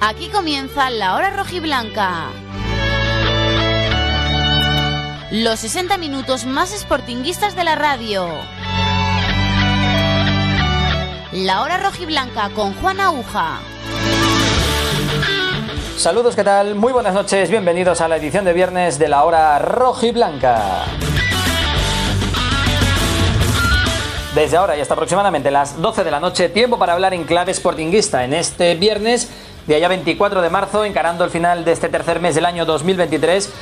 Aquí comienza la hora rojiblanca. Los 60 minutos más sportinguistas de la radio. La hora rojiblanca con Juan Aguja. Saludos, ¿qué tal? Muy buenas noches, bienvenidos a la edición de viernes de la hora rojiblanca. Desde ahora y hasta aproximadamente las 12 de la noche, tiempo para hablar en clave sportinguista en este viernes, día ya 24 de marzo, encarando el final de este tercer mes del año 2023.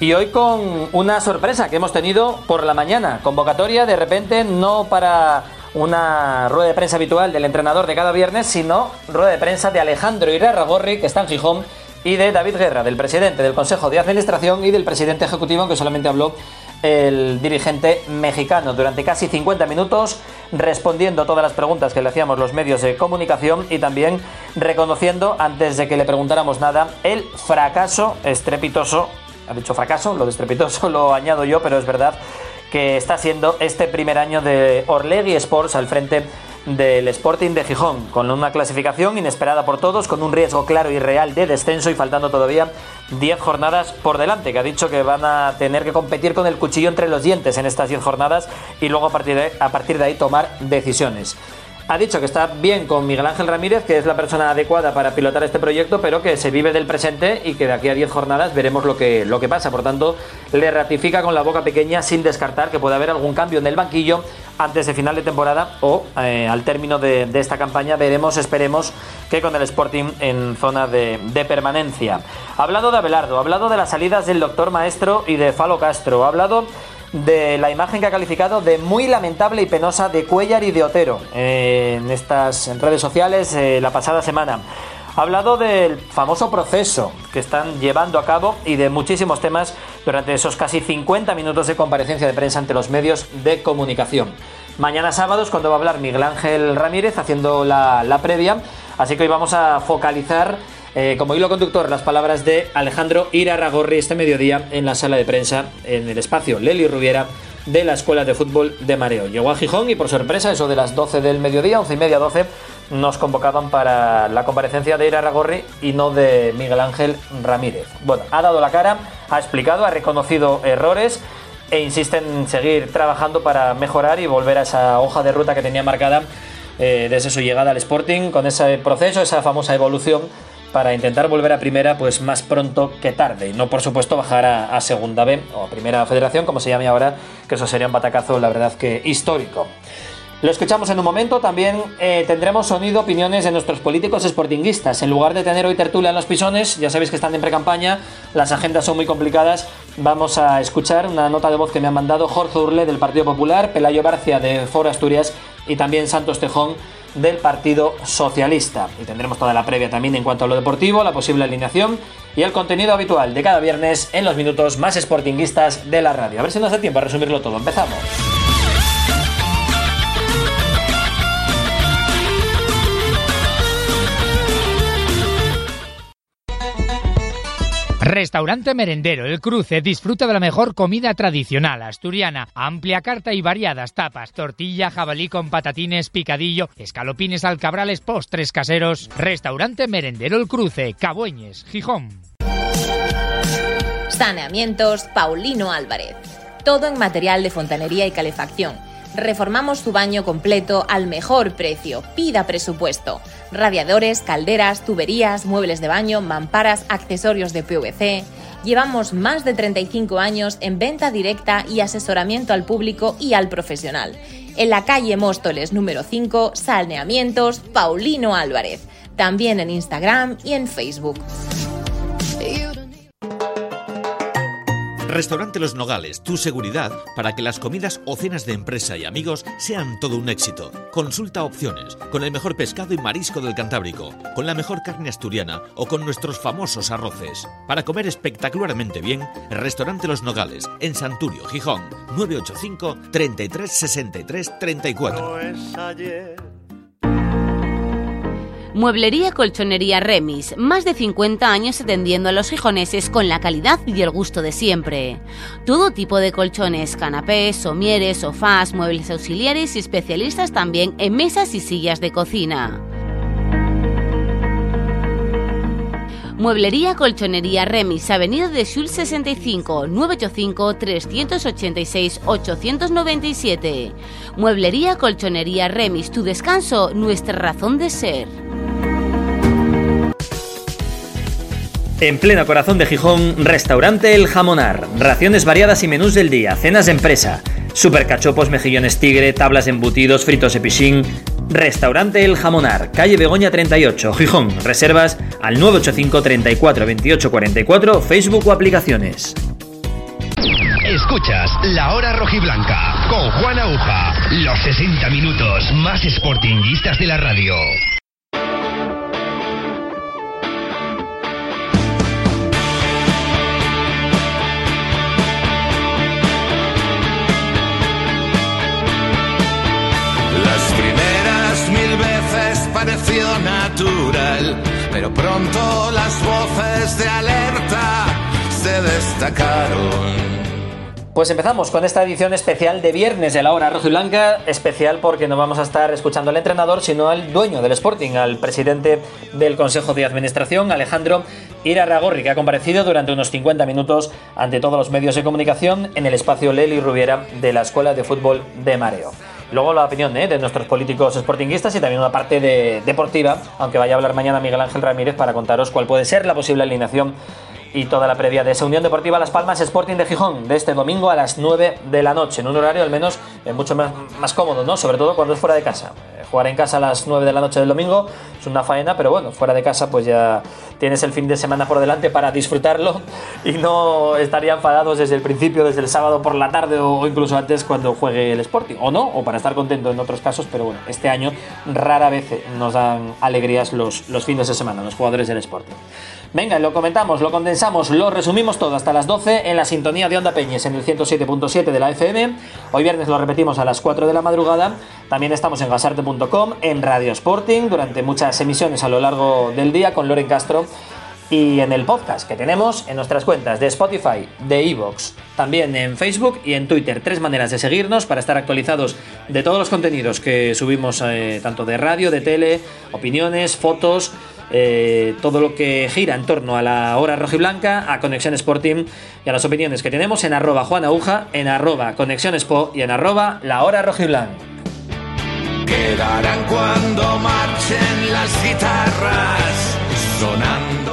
Y hoy con una sorpresa que hemos tenido por la mañana. Convocatoria de repente no para una rueda de prensa habitual del entrenador de cada viernes, sino rueda de prensa de Alejandro Irarragorri, que está en Gijón, y de David Guerra, del presidente del Consejo de Administración y del presidente ejecutivo, aunque solamente habló el dirigente mexicano durante casi 50 minutos respondiendo todas las preguntas que le hacíamos los medios de comunicación y también reconociendo, antes de que le preguntáramos nada, el fracaso estrepitoso, ha dicho fracaso, lo de estrepitoso lo añado yo, pero es verdad que está siendo este primer año de Orlegui Sports al frente del Sporting de Gijón, con una clasificación inesperada por todos, con un riesgo claro y real de descenso y faltando todavía 10 jornadas por delante, que ha dicho que van a tener que competir con el cuchillo entre los dientes en estas 10 jornadas y luego a partir a partir de ahí tomar decisiones. Ha dicho que está bien con Miguel Ángel Ramírez, que es la persona adecuada para pilotar este proyecto, pero que se vive del presente y que de aquí a 10 jornadas veremos lo que, lo que pasa. Por tanto, le ratifica con la boca pequeña sin descartar que puede haber algún cambio en el banquillo antes de final de temporada o eh, al término de, de, esta campaña. Veremos, esperemos que con el Sporting en zona de, de, permanencia. Ha hablado de Abelardo, ha hablado de las salidas del doctor Maestro y de Falo Castro, ha hablado de la imagen que ha calificado de muy lamentable y penosa de Cuellar y de Otero eh, en estas redes sociales eh, la pasada semana. Ha hablado del famoso proceso que están llevando a cabo y de muchísimos temas durante esos casi 50 minutos de comparecencia de prensa ante los medios de comunicación. Mañana sábado es cuando va a hablar Miguel Ángel Ramírez haciendo la, la previa, así que hoy vamos a focalizar eh, como hilo conductor las palabras de Alejandro Irarragorri este mediodía en la sala de prensa en el espacio Leli Rubiera de la Escuela de Fútbol de Mareo. Llegó a Gijón y por sorpresa, eso de las 12 del mediodía, 11 y media, 12, nos convocaban para la comparecencia de Irarragorri y no de Miguel Ángel Ramírez. Bueno, ha dado la cara, ha explicado, ha reconocido errores e insiste en seguir trabajando para mejorar y volver a esa hoja de ruta que tenía marcada eh, desde su llegada al Sporting, con ese proceso, esa famosa evolución para intentar volver a primera pues más pronto que tarde. Y no por supuesto bajar a, segunda B o a primera federación como se llame ahora que eso sería un batacazo la verdad que histórico. Lo escuchamos en un momento, también eh, tendremos sonido, opiniones de nuestros políticos sportinguistas. En lugar de tener hoy tertulia en los pisones, ya sabéis que están en pre-campaña, las agendas son muy complicadas, vamos a escuchar una nota de voz que me han mandado Jorge Urle del Partido Popular, Pelayo Barcia de Foro Asturias y también Santos Tejón del Partido Socialista. Y tendremos toda la previa también en cuanto a lo deportivo, la posible alineación y el contenido habitual de cada viernes en los minutos más sportinguistas de la radio. A ver si nos da tiempo a resumirlo todo. Empezamos. Restaurante Merendero El Cruce disfruta de la mejor comida tradicional asturiana, amplia carta y variadas tapas, tortilla, jabalí con patatines, picadillo, escalopines alcabrales, postres caseros. Restaurante Merendero El Cruce, Cabueñes, Gijón. Saneamientos Paulino Álvarez. Todo en material de fontanería y calefacción reformamos su baño completo al mejor precio. Pida presupuesto. Radiadores, calderas, tuberías, muebles de baño, mamparas, accesorios de PVC. Llevamos más de 35 años en venta directa y asesoramiento al público y al profesional. En la calle Móstoles número 5, Saneamientos Paulino Álvarez. También en Instagram y en Facebook. Restaurante Los Nogales, tu seguridad para que las comidas o cenas de empresa y amigos sean todo un éxito. Consulta opciones, con el mejor pescado y marisco del Cantábrico, con la mejor carne asturiana o con nuestros famosos arroces. Para comer espectacularmente bien, Restaurante Los Nogales, en Santurio, Gijón, 985 33 63 34. No es ayer. Mueblería Colchonería Remis, más de 50 años atendiendo a los gijoneses con la calidad y el gusto de siempre. Todo tipo de colchones, canapés, somieres, sofás, muebles auxiliares y especialistas también en mesas y sillas de cocina. Mueblería Colchonería Remis, Avenida de Sul 65, 985-386-897. Mueblería Colchonería Remis, tu descanso, nuestra razón de ser. En pleno corazón de Gijón, restaurante El Jamonar. Raciones variadas y menús del día, cenas de empresa, supercachopos, mejillones tigre, tablas embutidos, fritos de pichín. Restaurante El Jamonar, calle Begoña 38, Gijón. Reservas al 985 34 28 44, Facebook o aplicaciones. Escuchas La Hora Rojiblanca con Juan Aguja. Los 60 minutos más sportinguistas de la radio. Pareció natural, pero pronto las voces de alerta se destacaron. Pues empezamos con esta edición especial de viernes de la hora rojo y blanca, especial porque no vamos a estar escuchando al entrenador, sino al dueño del Sporting, al presidente del Consejo de Administración, Alejandro Irarragorri, que ha comparecido durante unos 50 minutos ante todos los medios de comunicación en el espacio Leli Rubiera de la Escuela de Fútbol de Mareo. Luego la opinión ¿eh? de nuestros políticos sportinguistas y también una parte de, deportiva, aunque vaya a hablar mañana Miguel Ángel Ramírez para contaros cuál puede ser la posible alineación y toda la previa de esa Unión Deportiva Las Palmas Sporting de Gijón de este domingo a las 9 de la noche, en un horario al menos eh, mucho más, más cómodo, ¿no? Sobre todo cuando es fuera de casa. Eh, jugar en casa a las 9 de la noche del domingo es una faena, pero bueno, fuera de casa pues ya tienes el fin de semana por delante para disfrutarlo y no estaría enfadados desde el principio, desde el sábado por la tarde o incluso antes cuando juegue el Sporting, o no, o para estar contento en otros casos, pero bueno, este año rara vez nos dan alegrías los, los fines de semana, los jugadores del Sporting. Venga, lo comentamos, lo condensamos, lo resumimos todo hasta las 12 en la sintonía de Onda Peñes en el 107.7 de la FM. Hoy viernes lo repetimos a las 4 de la madrugada. También estamos en gasarte.com, en Radio Sporting, durante muchas emisiones a lo largo del día con Loren Castro. Y en el podcast que tenemos en nuestras cuentas de Spotify, de Evox, también en Facebook y en Twitter. Tres maneras de seguirnos para estar actualizados de todos los contenidos que subimos, eh, tanto de radio, de tele, opiniones, fotos, eh, todo lo que gira en torno a la hora rojiblanca, a Conexión Sporting y a las opiniones que tenemos en arroba Juan Aguja, en arroba Conexión Expo y en arroba la hora rojiblanca. Quedarán cuando marchen las guitarras sonando.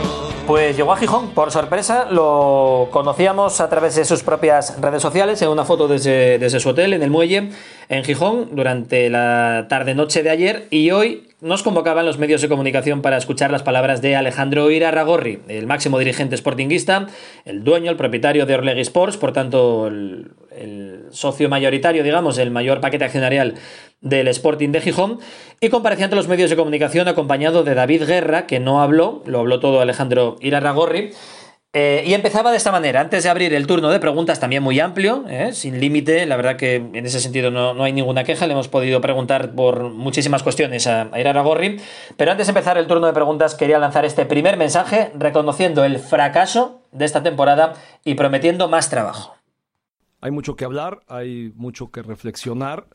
Pues llegó a Gijón, por sorpresa, lo conocíamos a través de sus propias redes sociales, en una foto desde, desde su hotel en el muelle en Gijón durante la tarde-noche de ayer y hoy nos convocaban los medios de comunicación para escuchar las palabras de Alejandro Irarragorri, el máximo dirigente sportinguista, el dueño, el propietario de Orlegui Sports, por tanto el, el socio mayoritario, digamos, el mayor paquete accionarial del Sporting de Gijón, y comparecía ante los medios de comunicación acompañado de David Guerra, que no habló, lo habló todo Alejandro Irarragorri, eh, y empezaba de esta manera, antes de abrir el turno de preguntas también muy amplio, eh, sin límite, la verdad que en ese sentido no, no, hay ninguna queja, le hemos podido preguntar por muchísimas cuestiones a, a Irarragorri, pero antes de empezar el turno de preguntas quería lanzar este primer mensaje reconociendo el fracaso de esta temporada y prometiendo más trabajo. Hay mucho que hablar, hay mucho que reflexionar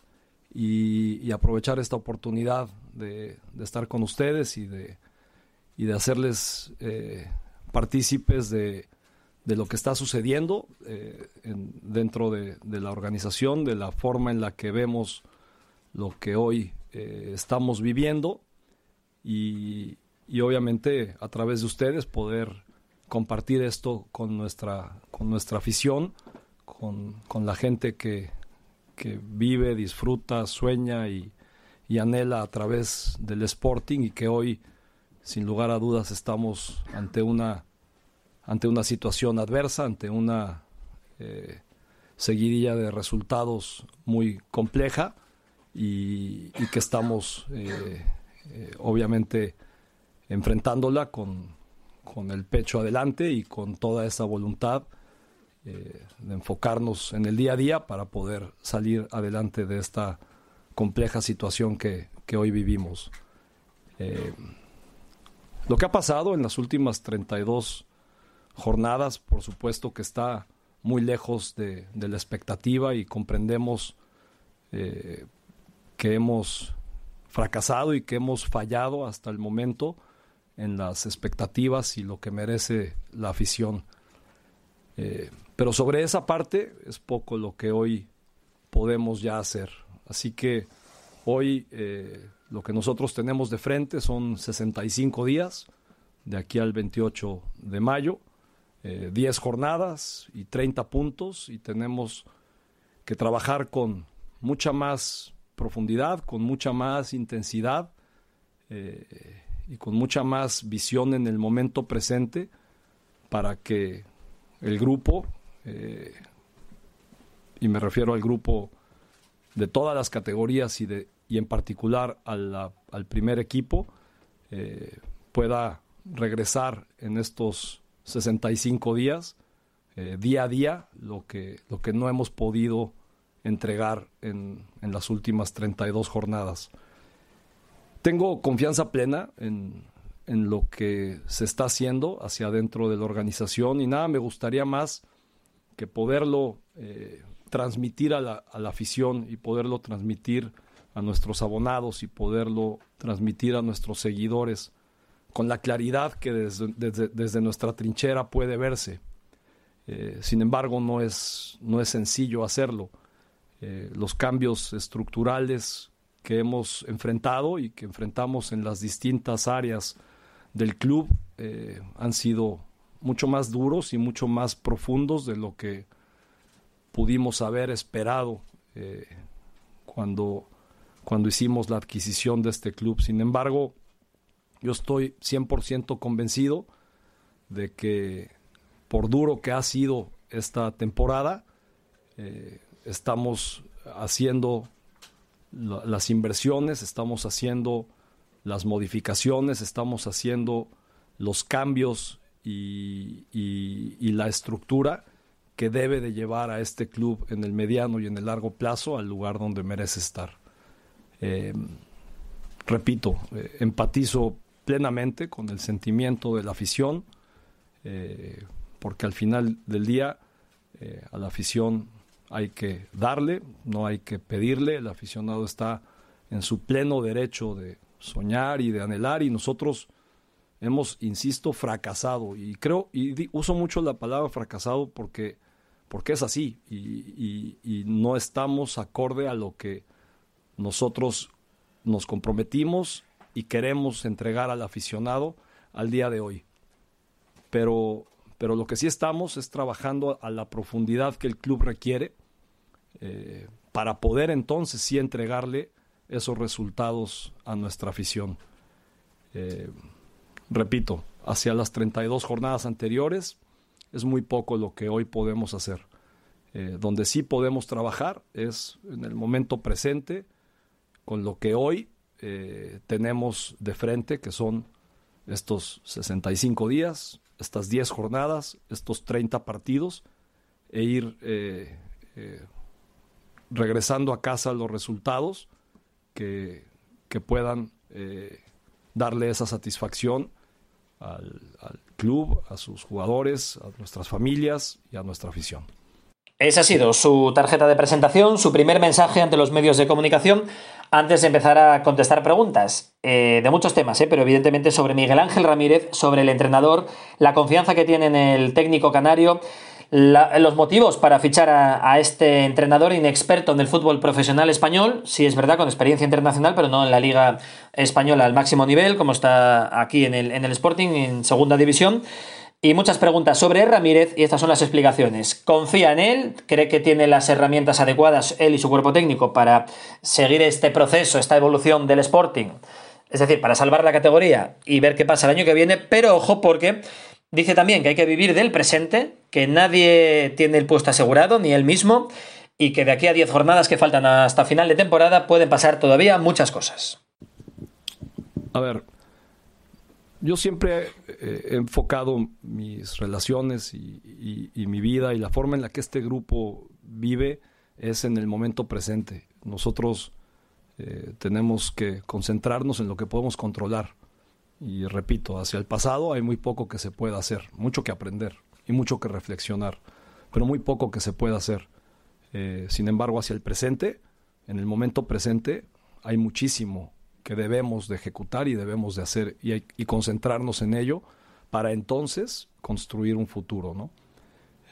y, aprovechar esta oportunidad de, estar con ustedes y de, y de hacerles... Eh, partícipes de, lo que está sucediendo eh, en, dentro de, la organización, de la forma en la que vemos lo que hoy eh, estamos viviendo y, obviamente a través de ustedes poder compartir esto con nuestra, con nuestra afición, con la gente que, que, vive, disfruta, sueña y, anhela a través del Sporting y que hoy sin lugar a dudas estamos ante una ante una situación adversa, ante una eh, seguidilla de resultados muy compleja y, y que estamos eh, eh, obviamente enfrentándola con, con, el pecho adelante y con toda esa voluntad de enfocarnos en el día a día para poder salir adelante de esta compleja situación que, que hoy vivimos. Lo que ha pasado en las últimas 32 jornadas, por supuesto que está muy lejos de, la expectativa y comprendemos eh, que hemos fracasado y que hemos fallado hasta el momento en las expectativas y lo que merece la afición. Eh, pero sobre esa parte es poco lo que hoy podemos ya hacer. Así que hoy eh, lo que nosotros tenemos de frente son 65 días, de aquí al 28 de mayo, 10 eh, jornadas y 30 puntos y tenemos que trabajar con mucha más profundidad, con mucha más intensidad eh, y con mucha más visión en el momento presente para que el grupo, eh, y me refiero al grupo de todas las categorías y, de, y en particular al primer equipo, eh, pueda regresar en estos 65 días, día a día, lo que, lo que no hemos podido entregar en, en las últimas 32 jornadas. Tengo confianza plena en, en, lo que se está haciendo hacia adentro de la organización y nada, me gustaría más que poderlo eh, transmitir a la, a la, afición y poderlo transmitir a nuestros abonados y poderlo transmitir a nuestros seguidores con la claridad que desde, desde, nuestra trinchera puede verse. Eh, sin embargo, no es, no es sencillo hacerlo. Eh, los cambios estructurales que hemos enfrentado y que enfrentamos en las distintas áreas del club han sido mucho más duros y mucho más profundos de lo que pudimos haber esperado eh, cuando, cuando hicimos la adquisición de este club. Sin embargo, yo estoy 100% convencido de que por duro que ha sido esta temporada, estamos haciendo las inversiones, estamos haciendo las modificaciones, estamos haciendo los cambios y, la estructura que debe de llevar a este club en el mediano y en el largo plazo al lugar donde merece estar. Eh, repito, eh, empatizo plenamente con el sentimiento de la afición, eh, porque al final del día a la afición hay que darle, no hay que pedirle, el aficionado está en su pleno derecho de soñar y de anhelar y nosotros hemos, insisto, fracasado y creo, y uso mucho la palabra fracasado porque, porque es así y, no estamos acorde a lo que nosotros nos comprometimos y queremos entregar al aficionado al día de hoy. Pero, pero lo que sí estamos es trabajando a la profundidad que el club requiere eh, para poder entonces sí entregarle esos resultados a nuestra afición. Eh, repito, hacia las 32 jornadas anteriores es muy poco lo que hoy podemos hacer. Eh, donde sí podemos trabajar es en el momento presente con lo que hoy tenemos de frente, que son estos 65 días, estas 10 jornadas, estos 30 partidos, e ir regresando a casa los resultados que, que puedan eh, darle esa satisfacción al, club, a sus jugadores, a nuestras familias y a nuestra afición. Esa ha sido su tarjeta de presentación, su primer mensaje ante los medios de comunicación antes de empezar a contestar preguntas eh, de muchos temas, eh, pero evidentemente sobre Miguel Ángel Ramírez, sobre el entrenador, la confianza que tiene en el técnico canario los motivos para fichar a, este entrenador inexperto en el fútbol profesional español, sí es verdad, con experiencia internacional, pero no en la liga española al máximo nivel, como está aquí en el, en el Sporting, en segunda división. Y muchas preguntas sobre Ramírez y estas son las explicaciones. Confía en él, cree que tiene las herramientas adecuadas él y su cuerpo técnico para seguir este proceso, esta evolución del Sporting. Es decir, para salvar la categoría y ver qué pasa el año que viene, pero ojo porque Dice también que hay que vivir del presente, que nadie tiene el puesto asegurado, ni él mismo, y que de aquí a 10 jornadas que faltan hasta final de temporada pueden pasar todavía muchas cosas. A ver, yo siempre he enfocado mis relaciones y, mi vida y la forma en la que este grupo vive es en el momento presente. Nosotros eh, tenemos que concentrarnos en lo que podemos controlar. Y repito, hacia el pasado hay muy poco que se pueda hacer, mucho que aprender y mucho que reflexionar, pero muy poco que se pueda hacer. Eh, sin embargo, hacia el presente, en el momento presente, hay muchísimo que debemos de ejecutar y debemos de hacer y, concentrarnos en ello para entonces construir un futuro, ¿no?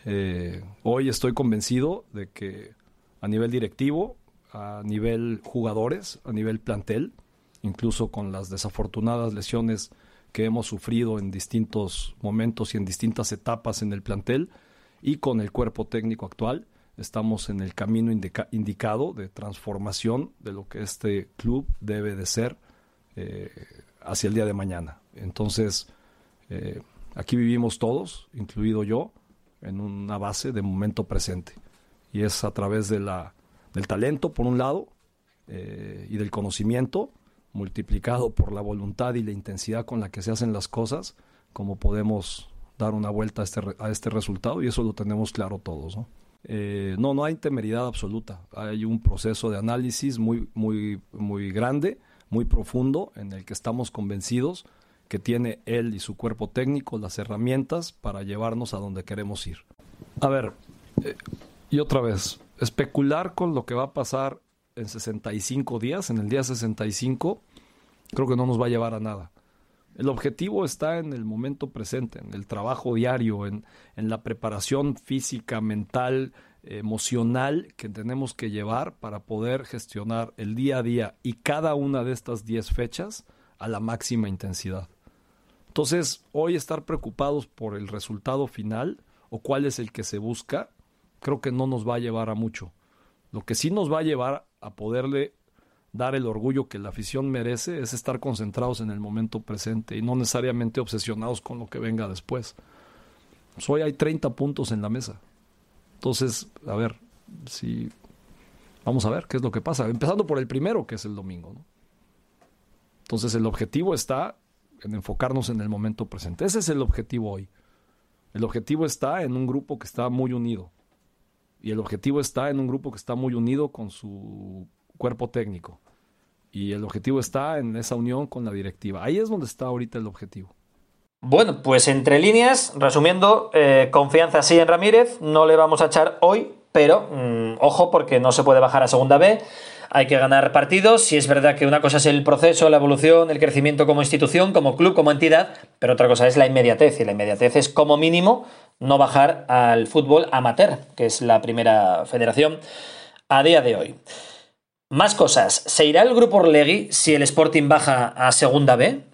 Eh, hoy estoy convencido de que a nivel directivo, a nivel jugadores, a nivel plantel, incluso con las desafortunadas lesiones que hemos sufrido en distintos momentos y en distintas etapas en el plantel y con el cuerpo técnico actual, estamos en el camino indicado de transformación de lo que este club debe de ser eh, hacia el día de mañana. Entonces, eh, aquí vivimos todos, incluido yo, en una base de momento presente. Y es a través de la, del talento, por un lado, eh, y del conocimiento, multiplicado por la voluntad y la intensidad con la que se hacen las cosas, como podemos dar una vuelta a este, a este resultado, y eso lo tenemos claro todos. ¿no? Eh, no, no hay temeridad absoluta. Hay un proceso de análisis muy, muy, muy grande, muy profundo, en el que estamos convencidos que tiene él y su cuerpo técnico las herramientas para llevarnos a donde queremos ir. A ver, eh, y otra vez, especular con lo que va a pasar en 65 días, en el día 65, creo que no nos va a llevar a nada. El objetivo está en el momento presente, en el trabajo diario, en, en la preparación física, mental, emocional que tenemos que llevar para poder gestionar el día a día y cada una de estas 10 fechas a la máxima intensidad. Entonces, hoy estar preocupados por el resultado final o cuál es el que se busca, creo que no nos va a llevar a mucho. Lo que sí nos va a llevar a poderle dar el orgullo que la afición merece es estar concentrados en el momento presente y no necesariamente obsesionados con lo que venga después. Pues hoy hay 30 puntos en la mesa. Entonces, a ver, si vamos a ver qué es lo que pasa, empezando por el primero, que es el domingo. Entonces, el objetivo está en enfocarnos en el momento presente. Ese es el objetivo hoy. El objetivo está en un grupo que está muy unido. Y el objetivo está en un grupo que está muy unido con su cuerpo técnico. Y el objetivo está en esa unión con la directiva. Ahí es donde está ahorita el objetivo. Bueno, pues entre líneas, resumiendo, eh, confianza sí en Ramírez, no le vamos a echar hoy, pero mm, ojo porque no se puede bajar a segunda B hay que ganar partidos. Si es verdad que una cosa es el proceso, la evolución, el crecimiento como institución, como club, como entidad, pero otra cosa es la inmediatez. Y la inmediatez es como mínimo no bajar al fútbol amateur, que es la primera federación a día de hoy. Más cosas. ¿Se irá el grupo Orlegui si el Sporting baja a segunda B?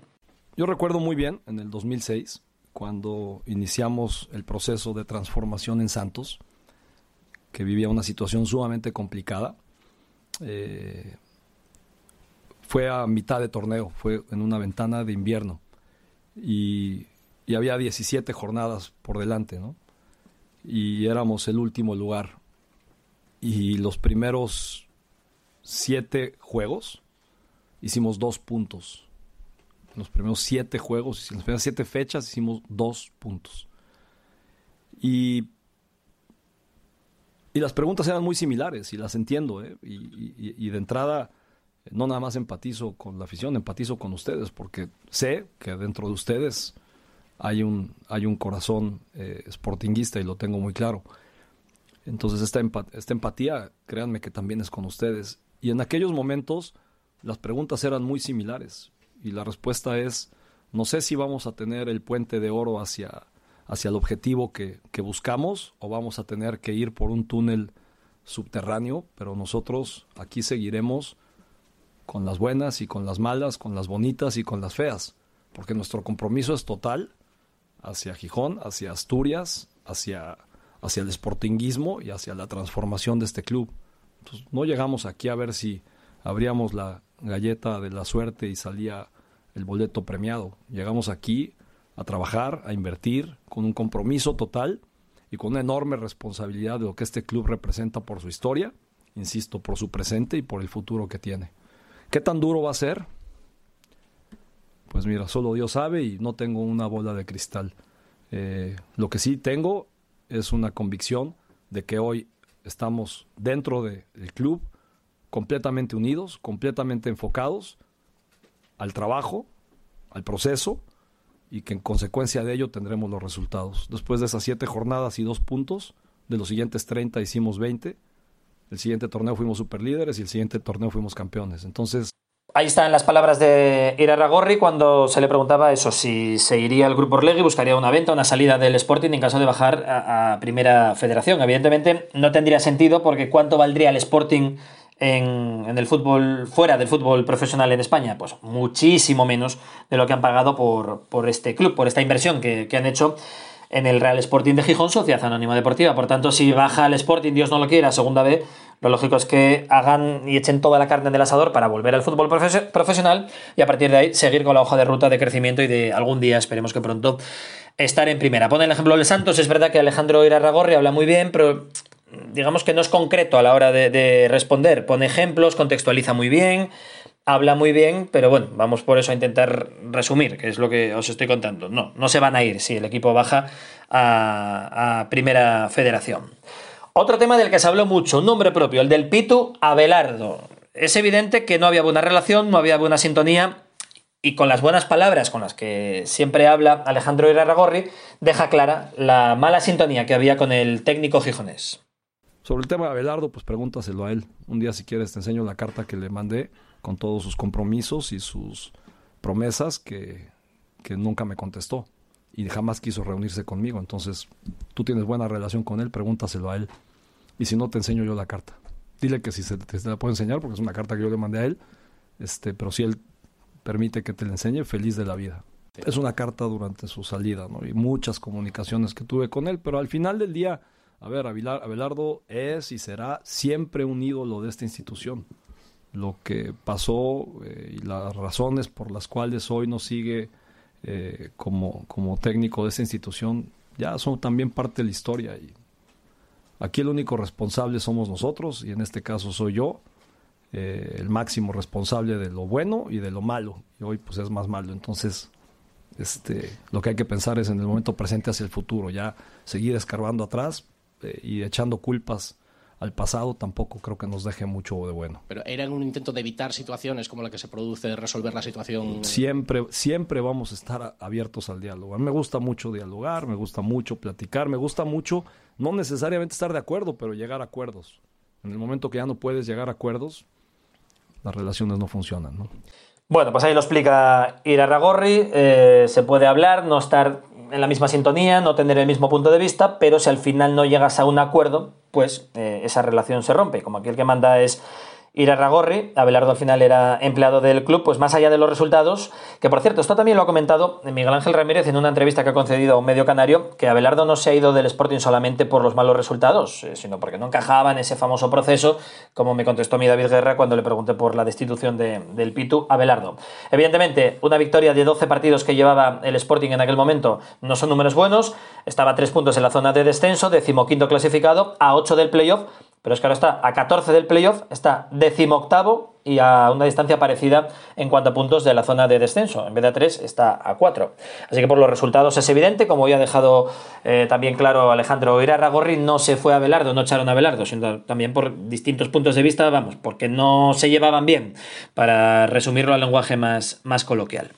Yo recuerdo muy bien en el 2006, cuando iniciamos el proceso de transformación en Santos, que vivía una situación sumamente complicada eh, fue a mitad de torneo, fue en una ventana de invierno. Y, había 17 jornadas por delante, ¿no? Y éramos el último lugar. Y los primeros siete juegos hicimos dos puntos. Los primeros siete juegos, en las primeras siete fechas hicimos dos puntos. Y y las preguntas eran muy similares y las entiendo. ¿eh? Y, de entrada, no nada más empatizo con la afición, empatizo con ustedes, porque sé que dentro de ustedes hay un, hay un corazón eh, sportinguista y lo tengo muy claro. Entonces esta, esta empatía, créanme que también es con ustedes. Y en aquellos momentos las preguntas eran muy similares. Y la respuesta es, no sé si vamos a tener el puente de oro hacia hacia el objetivo que, buscamos o vamos a tener que ir por un túnel subterráneo, pero nosotros aquí seguiremos con las buenas y con las malas, con las bonitas y con las feas, porque nuestro compromiso es total hacia Gijón, hacia Asturias, hacia, hacia el sportinguismo y hacia la transformación de este club. No llegamos aquí a ver si abríamos la galleta de la suerte y salía el boleto premiado. Llegamos aquí a trabajar, a invertir, con un compromiso total y con una enorme responsabilidad de lo que este club representa por su historia, insisto, por su presente y por el futuro que tiene. ¿Qué tan duro va a ser? Pues mira, solo Dios sabe y no tengo una bola de cristal. Eh, lo que sí tengo es una convicción de que hoy estamos dentro del club completamente unidos, completamente enfocados al trabajo, al proceso y que en consecuencia de ello tendremos los resultados. Después de esas siete jornadas y dos puntos, de los siguientes 30 hicimos 20, el siguiente torneo fuimos superlíderes y el siguiente torneo fuimos campeones. Entonces... Ahí están las palabras de Irarragorri cuando se le preguntaba eso, si se iría al Grupo Orlegui, buscaría una venta, una salida del Sporting en caso de bajar a, Primera Federación. Evidentemente no tendría sentido porque ¿cuánto valdría el Sporting en, en, el fútbol, fuera del fútbol profesional en España? Pues muchísimo menos de lo que han pagado por, por este club, por esta inversión que, que han hecho en el Real Sporting de Gijón, Sociedad Anónima Deportiva. Por tanto, si baja el Sporting, Dios no lo quiera, segunda vez, lo lógico es que hagan y echen toda la carne del asador para volver al fútbol profesional y a partir de ahí seguir con la hoja de ruta de crecimiento y de algún día, esperemos que pronto, estar en primera. Pone el ejemplo de Santos, es verdad que Alejandro Irarragorri habla muy bien, pero digamos que no es concreto a la hora de, de responder. Pone ejemplos, contextualiza muy bien, habla muy bien, pero bueno, vamos por eso a intentar resumir, que es lo que os estoy contando. No, no se van a ir si el equipo baja a, Primera Federación. Otro tema del que se habló mucho, un nombre propio, el del Pitu Abelardo. Es evidente que no había buena relación, no había buena sintonía y con las buenas palabras con las que siempre habla Alejandro Irarragorri, deja clara la mala sintonía que había con el técnico gijonés. Sobre el tema de Abelardo, pues pregúntaselo a él. Un día si quieres te enseño la carta que le mandé con todos sus compromisos y sus promesas que, que nunca me contestó y jamás quiso reunirse conmigo. Entonces, tú tienes buena relación con él, pregúntaselo a él. Y si no, te enseño yo la carta. Dile que si se te, la puedo enseñar, porque es una carta que yo le mandé a él. Este, pero si él permite que te la enseñe, feliz de la vida. Es una carta durante su salida, ¿no? Y muchas comunicaciones que tuve con él, pero al final del día, a ver, Abelardo es y será siempre un ídolo de esta institución. Lo que pasó eh, y las razones por las cuales hoy no sigue eh, como, como técnico de esa institución ya son también parte de la historia. Y aquí el único responsable somos nosotros, y en este caso soy yo, eh, el máximo responsable de lo bueno y de lo malo. Y hoy pues es más malo. Entonces, este, lo que hay que pensar es en el momento presente hacia el futuro, ya seguir escarbando atrás y echando culpas al pasado tampoco creo que nos deje mucho de bueno. Pero era un intento de evitar situaciones como la que se produce, resolver la situación. Siempre, siempre vamos a estar abiertos al diálogo. A mí me gusta mucho dialogar, me gusta mucho platicar, me gusta mucho no necesariamente estar de acuerdo, pero llegar a acuerdos. En el momento que ya no puedes llegar a acuerdos, las relaciones no funcionan, ¿no? Bueno, pues ahí lo explica Irarragorri. Eh, se puede hablar, no estar en la misma sintonía, no tener el mismo punto de vista, pero si al final no llegas a un acuerdo, pues eh, esa relación se rompe. Como aquí el que manda es Irarragorri, Abelardo al final era empleado del club, pues más allá de los resultados, que por cierto, esto también lo ha comentado Miguel Ángel Ramírez en una entrevista que ha concedido a un medio canario, que Abelardo no se ha ido del Sporting solamente por los malos resultados, eh, sino porque no encajaba en ese famoso proceso, como me contestó mi David Guerra cuando le pregunté por la destitución de, del Pitu Abelardo. Evidentemente, una victoria de 12 partidos que llevaba el Sporting en aquel momento no son números buenos, estaba a 3 puntos en la zona de descenso, decimoquinto clasificado, a 8 del playoff, pero es que ahora está a 14 del playoff, está decimoctavo y a una distancia parecida en cuanto a puntos de la zona de descenso. En vez de a 3 está a 4. Así que por los resultados es evidente, como ya ha dejado eh, también claro Alejandro Irarragorri, no se fue a Belardo, no echaron a Belardo, sino también por distintos puntos de vista, vamos, porque no se llevaban bien, para resumirlo al lenguaje más, más coloquial.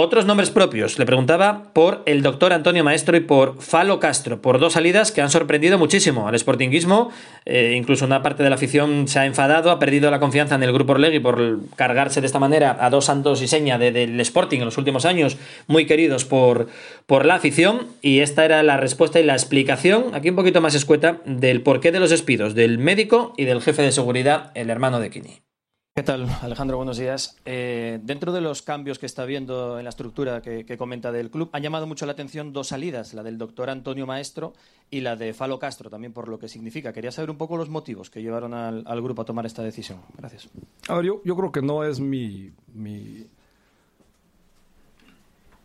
Otros nombres propios. Le preguntaba por el doctor Antonio Maestro y por Falo Castro, por dos salidas que han sorprendido muchísimo al sportinguismo. Eh, incluso una parte de la afición se ha enfadado, ha perdido la confianza en el grupo Orlegui por cargarse de esta manera a dos santos y seña del de, Sporting en los últimos años, muy queridos por, por la afición. Y esta era la respuesta y la explicación, aquí un poquito más escueta, del porqué de los despidos del médico y del jefe de seguridad, el hermano de Kini. ¿Qué tal, Alejandro? Buenos días. Eh, dentro de los cambios que está viendo en la estructura que, que, comenta del club, han llamado mucho la atención dos salidas, la del doctor Antonio Maestro y la de Falo Castro, también por lo que significa. Quería saber un poco los motivos que llevaron al, al grupo a tomar esta decisión. Gracias. A ver, yo, yo creo que no es mi, mi,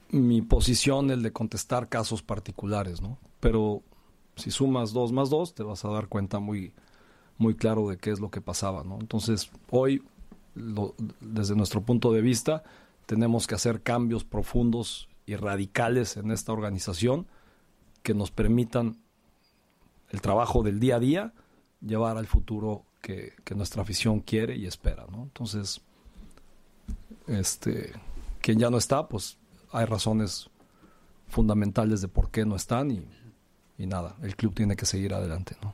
mi posición el de contestar casos particulares, ¿no? Pero si sumas dos más dos, te vas a dar cuenta muy, muy claro de qué es lo que pasaba, ¿no? Entonces, hoy lo, desde nuestro punto de vista, tenemos que hacer cambios profundos y radicales en esta organización que nos permitan el trabajo del día a día llevar al futuro que, que nuestra afición quiere y espera. ¿no? Entonces, este, quien ya no está, pues hay razones fundamentales de por qué no están y, y nada, el club tiene que seguir adelante. ¿no?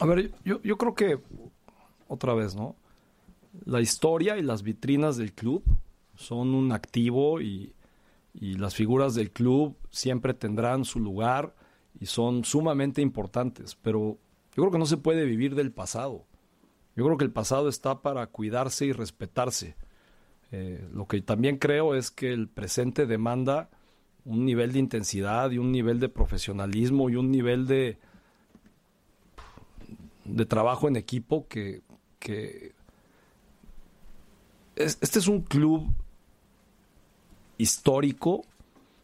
A ver, yo, yo creo que, otra vez, ¿no? La historia y las vitrinas del club son un activo y, las figuras del club siempre tendrán su lugar y son sumamente importantes, pero yo creo que no se puede vivir del pasado. Yo creo que el pasado está para cuidarse y respetarse. Eh, lo que también creo es que el presente demanda un nivel de intensidad y un nivel de profesionalismo y un nivel de, de trabajo en equipo que, que este es un club histórico,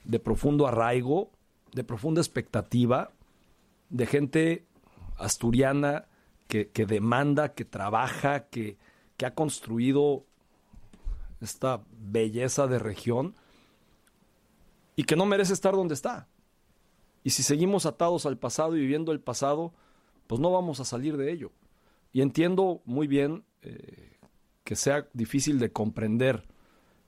de profundo arraigo, de profunda expectativa, de gente asturiana que, demanda, que trabaja, que, que ha construido esta belleza de región y que no merece estar donde está. Y si seguimos atados al pasado y viviendo el pasado, pues no vamos a salir de ello. Y entiendo muy bien eh, que sea difícil de comprender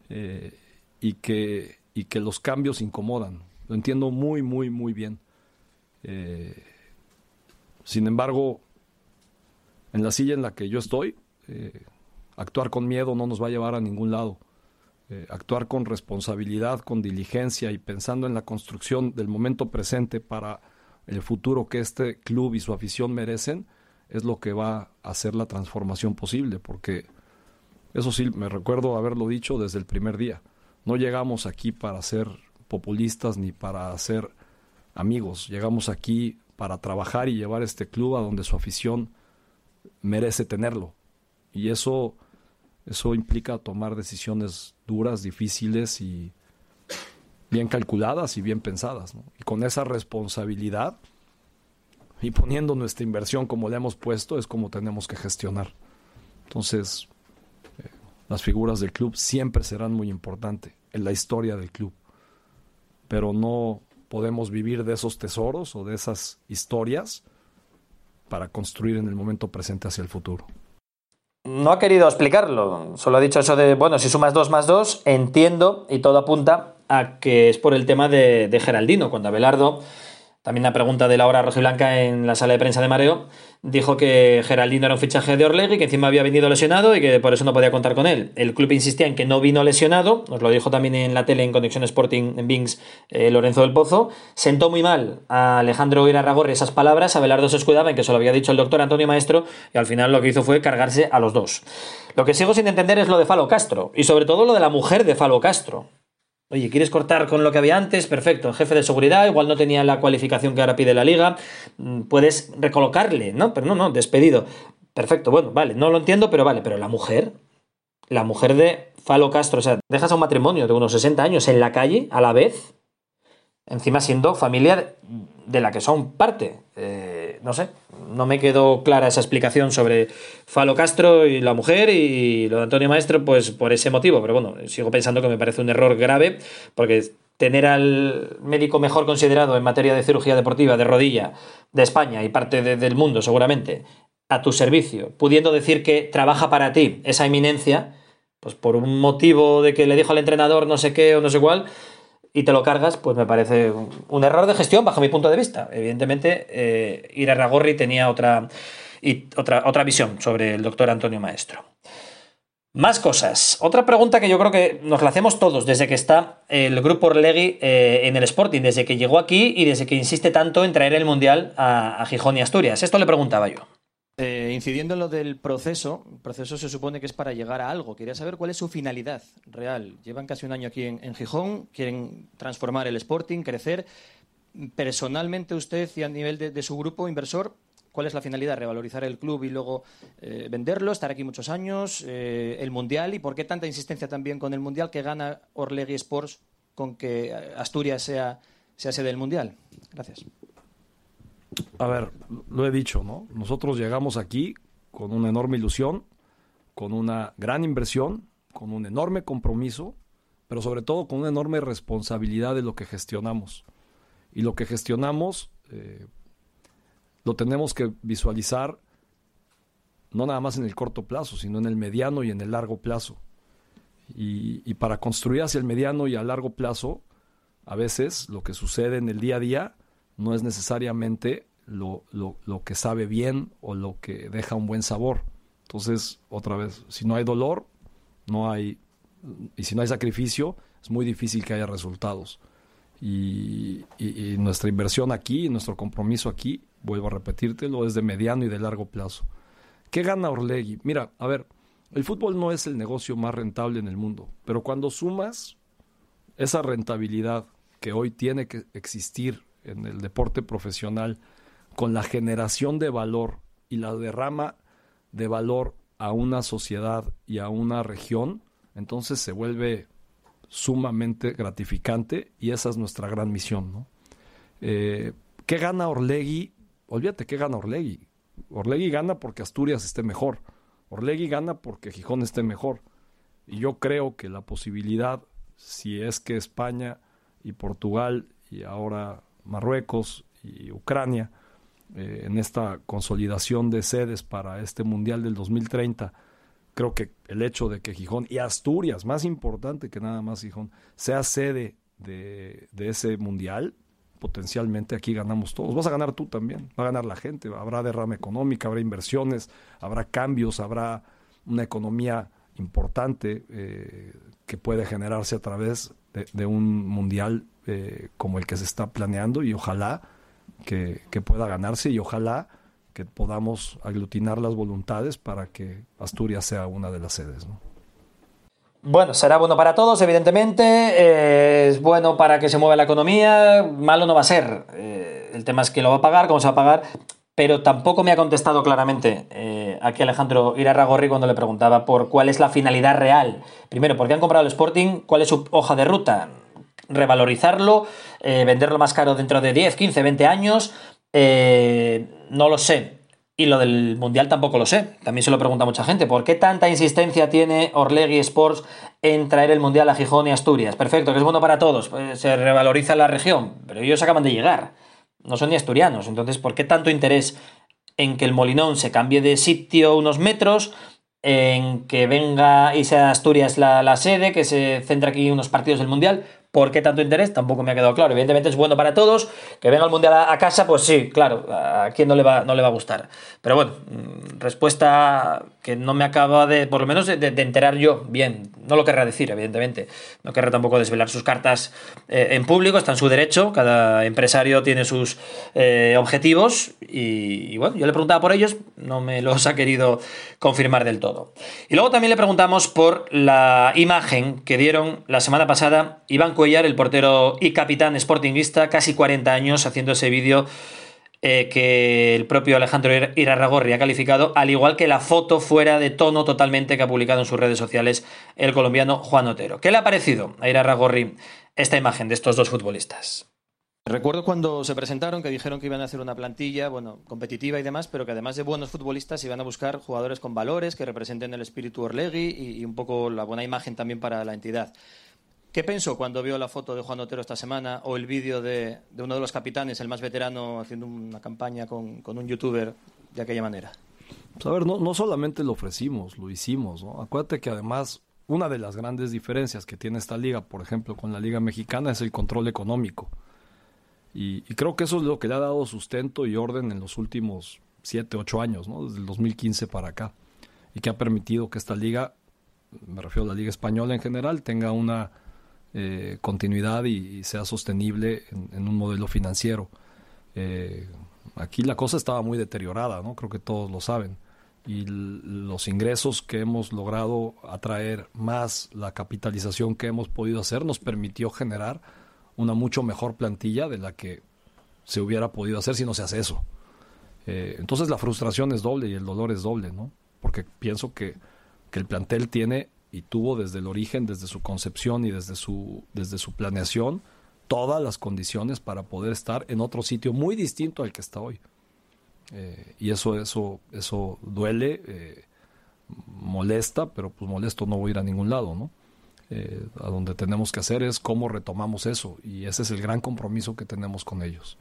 eh, y, que, y que los cambios incomodan. Lo entiendo muy, muy, muy bien. Eh, sin embargo, en la silla en la que yo estoy, eh, actuar con miedo no nos va a llevar a ningún lado. Actuar con responsabilidad, con diligencia y pensando en la construcción del momento presente para el futuro que este club y su afición merecen, es lo que va a hacer la transformación posible, porque eso sí, me recuerdo haberlo dicho desde el primer día. No llegamos aquí para ser populistas ni para ser amigos, llegamos aquí para trabajar y llevar este club a donde su afición merece tenerlo. Y eso, eso implica tomar decisiones duras, difíciles y bien calculadas y bien pensadas. Y con esa responsabilidad y poniendo nuestra inversión como le hemos puesto, es como tenemos que gestionar. Entonces, las figuras del club siempre serán muy importantes en la historia del club, pero no podemos vivir de esos tesoros o de esas historias para construir en el momento presente hacia el futuro. No ha querido explicarlo, solo ha dicho eso de, bueno, si sumas dos más dos, entiendo y todo apunta a que es por el tema de, de Geraldino, cuando Abelardo también la pregunta de la hora rojiblanca en la sala de prensa de Mareo dijo que Geraldino era un fichaje de Orlegui, que encima había venido lesionado y que por eso no podía contar con él. El club insistía en que no vino lesionado, nos lo dijo también en la tele en Conexión Sporting en Bings eh, Lorenzo del Pozo. Sentó muy mal a Alejandro Irarragorri esas palabras, Abelardo se escudaba en que se lo había dicho el doctor Antonio Maestro y al final lo que hizo fue cargarse a los dos. Lo que sigo sin entender es lo de Falo Castro y sobre todo lo de la mujer de Falo Castro. Oye, ¿quieres cortar con lo que había antes? Perfecto. Jefe de seguridad, igual no tenía la cualificación que ahora pide la liga. Mm, puedes recolocarle, ¿no? Pero no, no, despedido. Perfecto, bueno, vale, no lo entiendo, pero vale. Pero la mujer, la mujer de Falo Castro, o sea, dejas a un matrimonio de unos 60 años en la calle a la vez, encima siendo familia de la que son parte. Eh, no sé, no me quedó clara esa explicación sobre Falo Castro y la mujer y lo de Antonio Maestro, pues por ese motivo. Pero bueno, sigo pensando que me parece un error grave, porque tener al médico mejor considerado en materia de cirugía deportiva de rodilla de España y parte del mundo, seguramente, a tu servicio, pudiendo decir que trabaja para ti esa eminencia, pues por un motivo de que le dijo al entrenador no sé qué o no sé cuál, y te lo cargas, pues me parece un error de gestión bajo mi punto de vista. Evidentemente, eh, Ira Ragorri tenía otra, y otra, otra visión sobre el doctor Antonio Maestro. Más cosas. Otra pregunta que yo creo que nos la hacemos todos desde que está el grupo Orlegui eh, en el Sporting, desde que llegó aquí y desde que insiste tanto en traer el Mundial a, a Gijón y Asturias. Esto le preguntaba yo. Eh, incidiendo en lo del proceso, el proceso se supone que es para llegar a algo. Quería saber cuál es su finalidad real. Llevan casi un año aquí en, Gijón, quieren transformar el Sporting, crecer. Personalmente usted y a nivel de, su grupo inversor, ¿cuál es la finalidad? ¿Revalorizar el club y luego eh, venderlo? ¿Estar aquí muchos años? Eh, ¿El Mundial? ¿Y por qué tanta insistencia también con el Mundial que gana Orlegui Sports con que Asturias sea, sea sede del Mundial? Gracias. A ver, lo he dicho, ¿no? Nosotros llegamos aquí con una enorme ilusión, con una gran inversión, con un enorme compromiso, pero sobre todo con una enorme responsabilidad de lo que gestionamos. Y lo que gestionamos eh, lo tenemos que visualizar no nada más en el corto plazo, sino en el mediano y en el largo plazo. Y, y para construir hacia el mediano y a largo plazo, a veces lo que sucede en el día a día no es necesariamente lo, lo, lo, que sabe bien o lo que deja un buen sabor. Entonces, otra vez, si no hay dolor, no hay, y si no hay sacrificio, es muy difícil que haya resultados. Y, nuestra inversión aquí, nuestro compromiso aquí, vuelvo a repetírtelo, es de mediano y de largo plazo. ¿Qué gana Orlegui? Mira, a ver, el fútbol no es el negocio más rentable en el mundo, pero cuando sumas esa rentabilidad que hoy tiene que existir en el deporte profesional con la generación de valor y la derrama de valor a una sociedad y a una región, entonces se vuelve sumamente gratificante y esa es nuestra gran misión. ¿no? Eh, ¿Qué gana Orlegui? Olvídate, ¿qué gana Orlegui? Orlegui gana porque Asturias esté mejor. Orlegui gana porque Gijón esté mejor. Y yo creo que la posibilidad, si es que España y Portugal y ahora Marruecos y Ucrania, eh, en esta consolidación de sedes para este Mundial del 2030, creo que el hecho de que Gijón y Asturias, más importante que nada más Gijón, sea sede de, de ese Mundial, potencialmente aquí ganamos todos. Vas a ganar tú también, va a ganar la gente, habrá derrama económica, habrá inversiones, habrá cambios, habrá una economía importante eh, que puede generarse a través de, de un mundial eh, como el que se está planeando y ojalá que, que, pueda ganarse y ojalá que podamos aglutinar las voluntades para que Asturias sea una de las sedes. ¿no? Bueno, será bueno para todos, evidentemente. Eh, es bueno para que se mueva la economía. Malo no va a ser. Eh, el tema es que lo va a pagar, cómo se va a pagar. Pero tampoco me ha contestado claramente aquí Alejandro Irarragorri cuando le preguntaba por cuál es la finalidad real. Primero, ¿por qué han comprado el Sporting? ¿Cuál es su hoja de ruta? ¿Revalorizarlo? ¿Venderlo más caro dentro de 10, 15, 20 años? no lo sé. Y lo del Mundial tampoco lo sé. También se lo pregunta mucha gente. ¿Por qué tanta insistencia tiene Orlegui Sports en traer el Mundial a Gijón y Asturias? Perfecto, que es bueno para todos. Pues se revaloriza la región. Pero ellos acaban de llegar. No son ni asturianos. Entonces, ¿por qué tanto interés en que el Molinón se cambie de sitio unos metros? En que venga y sea Asturias la, la sede, que se centre aquí unos partidos del Mundial. ¿Por qué tanto interés? Tampoco me ha quedado claro. Evidentemente es bueno para todos. Que venga el Mundial a, casa, pues sí, claro, a quien no le va, no le va a gustar. Pero bueno, respuesta que no me acaba de, por lo menos, de, enterar yo bien. No lo querrá decir, evidentemente. No querrá tampoco desvelar sus cartas eh, en público, está en su derecho. Cada empresario tiene sus eh, objetivos. Y, y bueno, yo le preguntaba por ellos, no me los ha querido confirmar del todo. Y luego también le preguntamos por la imagen que dieron la semana pasada Iván El portero y capitán sportinguista, casi 40 años haciendo ese vídeo eh, que el propio Alejandro Irarragorri ha calificado, al igual que la foto fuera de tono totalmente que ha publicado en sus redes sociales el colombiano Juan Otero. ¿Qué le ha parecido a Irarragorri esta imagen de estos dos futbolistas? Recuerdo cuando se presentaron que dijeron que iban a hacer una plantilla, bueno, competitiva y demás, pero que además de buenos futbolistas iban a buscar jugadores con valores que representen el espíritu Orlegui y, y un poco la buena imagen también para la entidad. ¿Qué pensó cuando vio la foto de Juan Otero esta semana o el vídeo de, de, uno de los capitanes, el más veterano, haciendo una campaña con, con un youtuber de aquella manera? Pues a ver, no, no, solamente lo ofrecimos, lo hicimos. ¿no? Acuérdate que además una de las grandes diferencias que tiene esta liga, por ejemplo, con la liga mexicana, es el control económico. Y, y creo que eso es lo que le ha dado sustento y orden en los últimos siete, ocho años, ¿no? desde el 2015 para acá. Y que ha permitido que esta liga, me refiero a la liga española en general, tenga una eh, continuidad y, y, sea sostenible en, en un modelo financiero. Eh, aquí la cosa estaba muy deteriorada, ¿no? Creo que todos lo saben. Y los ingresos que hemos logrado atraer más la capitalización que hemos podido hacer nos permitió generar una mucho mejor plantilla de la que se hubiera podido hacer si no se hace eso. Eh, entonces la frustración es doble y el dolor es doble, ¿no? Porque pienso que, que el plantel tiene y tuvo desde el origen, desde su concepción y desde su, desde su planeación, todas las condiciones para poder estar en otro sitio muy distinto al que está hoy. Eh, y eso, eso, eso duele, eh, molesta, pero pues molesto no voy a ir a ningún lado, ¿no? Eh, a donde tenemos que hacer es cómo retomamos eso, y ese es el gran compromiso que tenemos con ellos.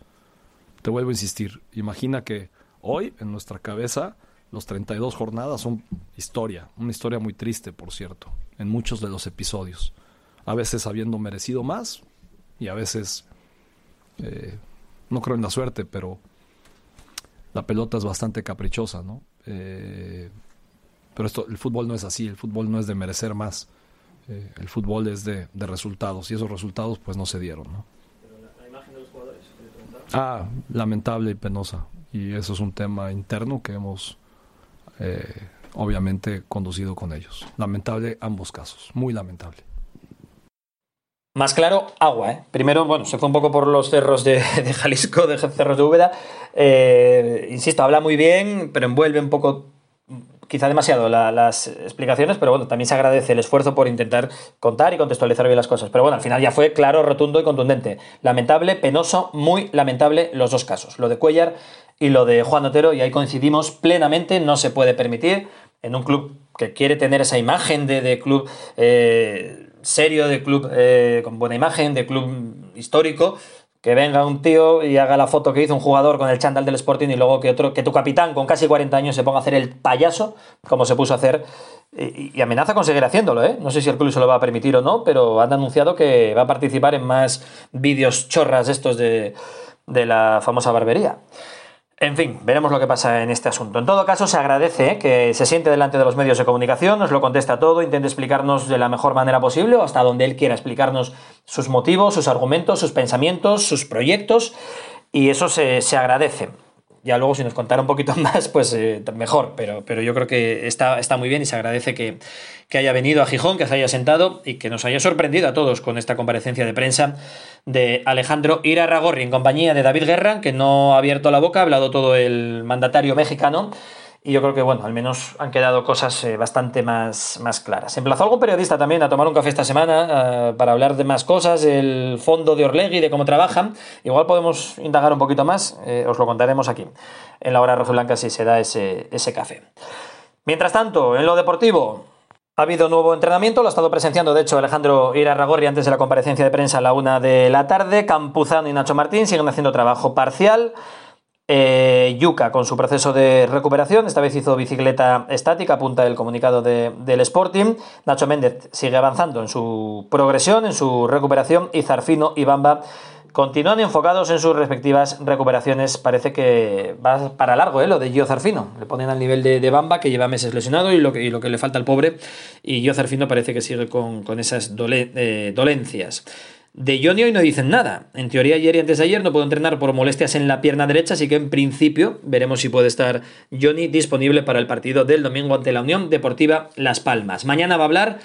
Te vuelvo a insistir, imagina que hoy en nuestra cabeza los 32 jornadas son historia, una historia muy triste, por cierto, en muchos de los episodios. A veces habiendo merecido más y a veces, eh, no creo en la suerte, pero la pelota es bastante caprichosa, ¿no? Eh, pero esto, el fútbol no es así, el fútbol no es de merecer más, eh, el fútbol es de, resultados y esos resultados pues no se dieron. ¿no? la, imagen de los jugadores. Ah, lamentable y penosa y eso es un tema interno que hemos eh, obviamente conducido con ellos. Lamentable ambos casos, muy lamentable. Más claro, agua. ¿eh? Primero, bueno, se fue un poco por los cerros de, Jalisco, de cerros de Úbeda. Eh, insisto, habla muy bien, pero envuelve un poco, quizá demasiado, la, las explicaciones, pero bueno, también se agradece el esfuerzo por intentar contar y contextualizar bien las cosas. Pero bueno, al final ya fue claro, rotundo y contundente. Lamentable, penoso, muy lamentable los dos casos. Lo de Cuellar y lo de Juan Otero, y ahí coincidimos plenamente, no se puede permitir en un club que quiere tener esa imagen de, de club eh, serio, de club eh, con buena imagen, de club histórico, que venga un tío y haga la foto que hizo un jugador con el chándal del Sporting y luego que otro que tu capitán con casi 40 años se ponga a hacer el payaso, como se puso a hacer, y, y amenaza con seguir haciéndolo, ¿eh? No sé si el club se lo va a permitir o no, pero han anunciado que va a participar en más vídeos chorras estos de, de la famosa barbería. En fin, veremos lo que pasa en este asunto. En todo caso, se agradece que se siente delante de los medios de comunicación, nos lo contesta todo, intente explicarnos de la mejor manera posible o hasta donde él quiera explicarnos sus motivos, sus argumentos, sus pensamientos, sus proyectos, y eso se agradece. Ya luego, si nos contara un poquito más, pues eh, mejor, pero, pero yo creo que está, está muy bien y se agradece que, que haya venido a Gijón, que se haya sentado y que nos haya sorprendido a todos con esta comparecencia de prensa de Alejandro Irarragorri en compañía de David Guerra, que no ha abierto la boca, ha hablado todo el mandatario mexicano. Y yo creo que, bueno, al menos han quedado cosas eh, bastante más, más claras. Emplazó algún periodista también a tomar un café esta semana eh, para hablar de más cosas, el fondo de Orlegui, de cómo trabajan. Igual podemos indagar un poquito más, eh, os lo contaremos aquí, en la hora roja blanca, si se da ese, ese café. Mientras tanto, en lo deportivo, ha habido nuevo entrenamiento, lo ha estado presenciando de hecho Alejandro Irarragorri antes de la comparecencia de prensa a la una de la tarde. Campuzano y Nacho Martín siguen haciendo trabajo parcial. Eh, Yuca con su proceso de recuperación, esta vez hizo bicicleta estática, apunta el comunicado de, del Sporting. Nacho Méndez sigue avanzando en su progresión, en su recuperación y Zarfino y Bamba continúan enfocados en sus respectivas recuperaciones. Parece que va para largo ¿eh? lo de Gio Zarfino. Le ponen al nivel de, de Bamba, que lleva meses lesionado, y lo que, lo que le falta al pobre. Y Zarfino parece que sigue con, con esas eh, dolencias. De Johnny hoy no dicen nada. En teoría ayer y antes de ayer no puedo entrenar por molestias en la pierna derecha, así que en principio veremos si puede estar Johnny disponible para el partido del domingo ante la Unión Deportiva Las Palmas. Mañana va a hablar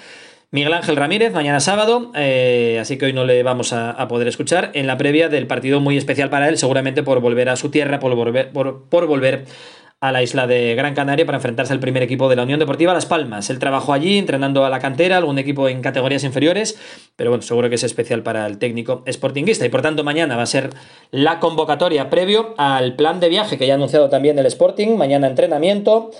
Miguel Ángel Ramírez, mañana sábado, eh, así que hoy no le vamos a, poder escuchar en la previa del partido muy especial para él, seguramente por volver a su tierra, por volver, por, por volver a la isla de Gran Canaria para enfrentarse al primer equipo de la Unión Deportiva Las Palmas. Él trabajó allí entrenando a la cantera, algún equipo en categorías inferiores, pero bueno, seguro que es especial para el técnico sportinguista. Y por tanto mañana va a ser la convocatoria previo al plan de viaje que ya ha anunciado también el Sporting, mañana entrenamiento,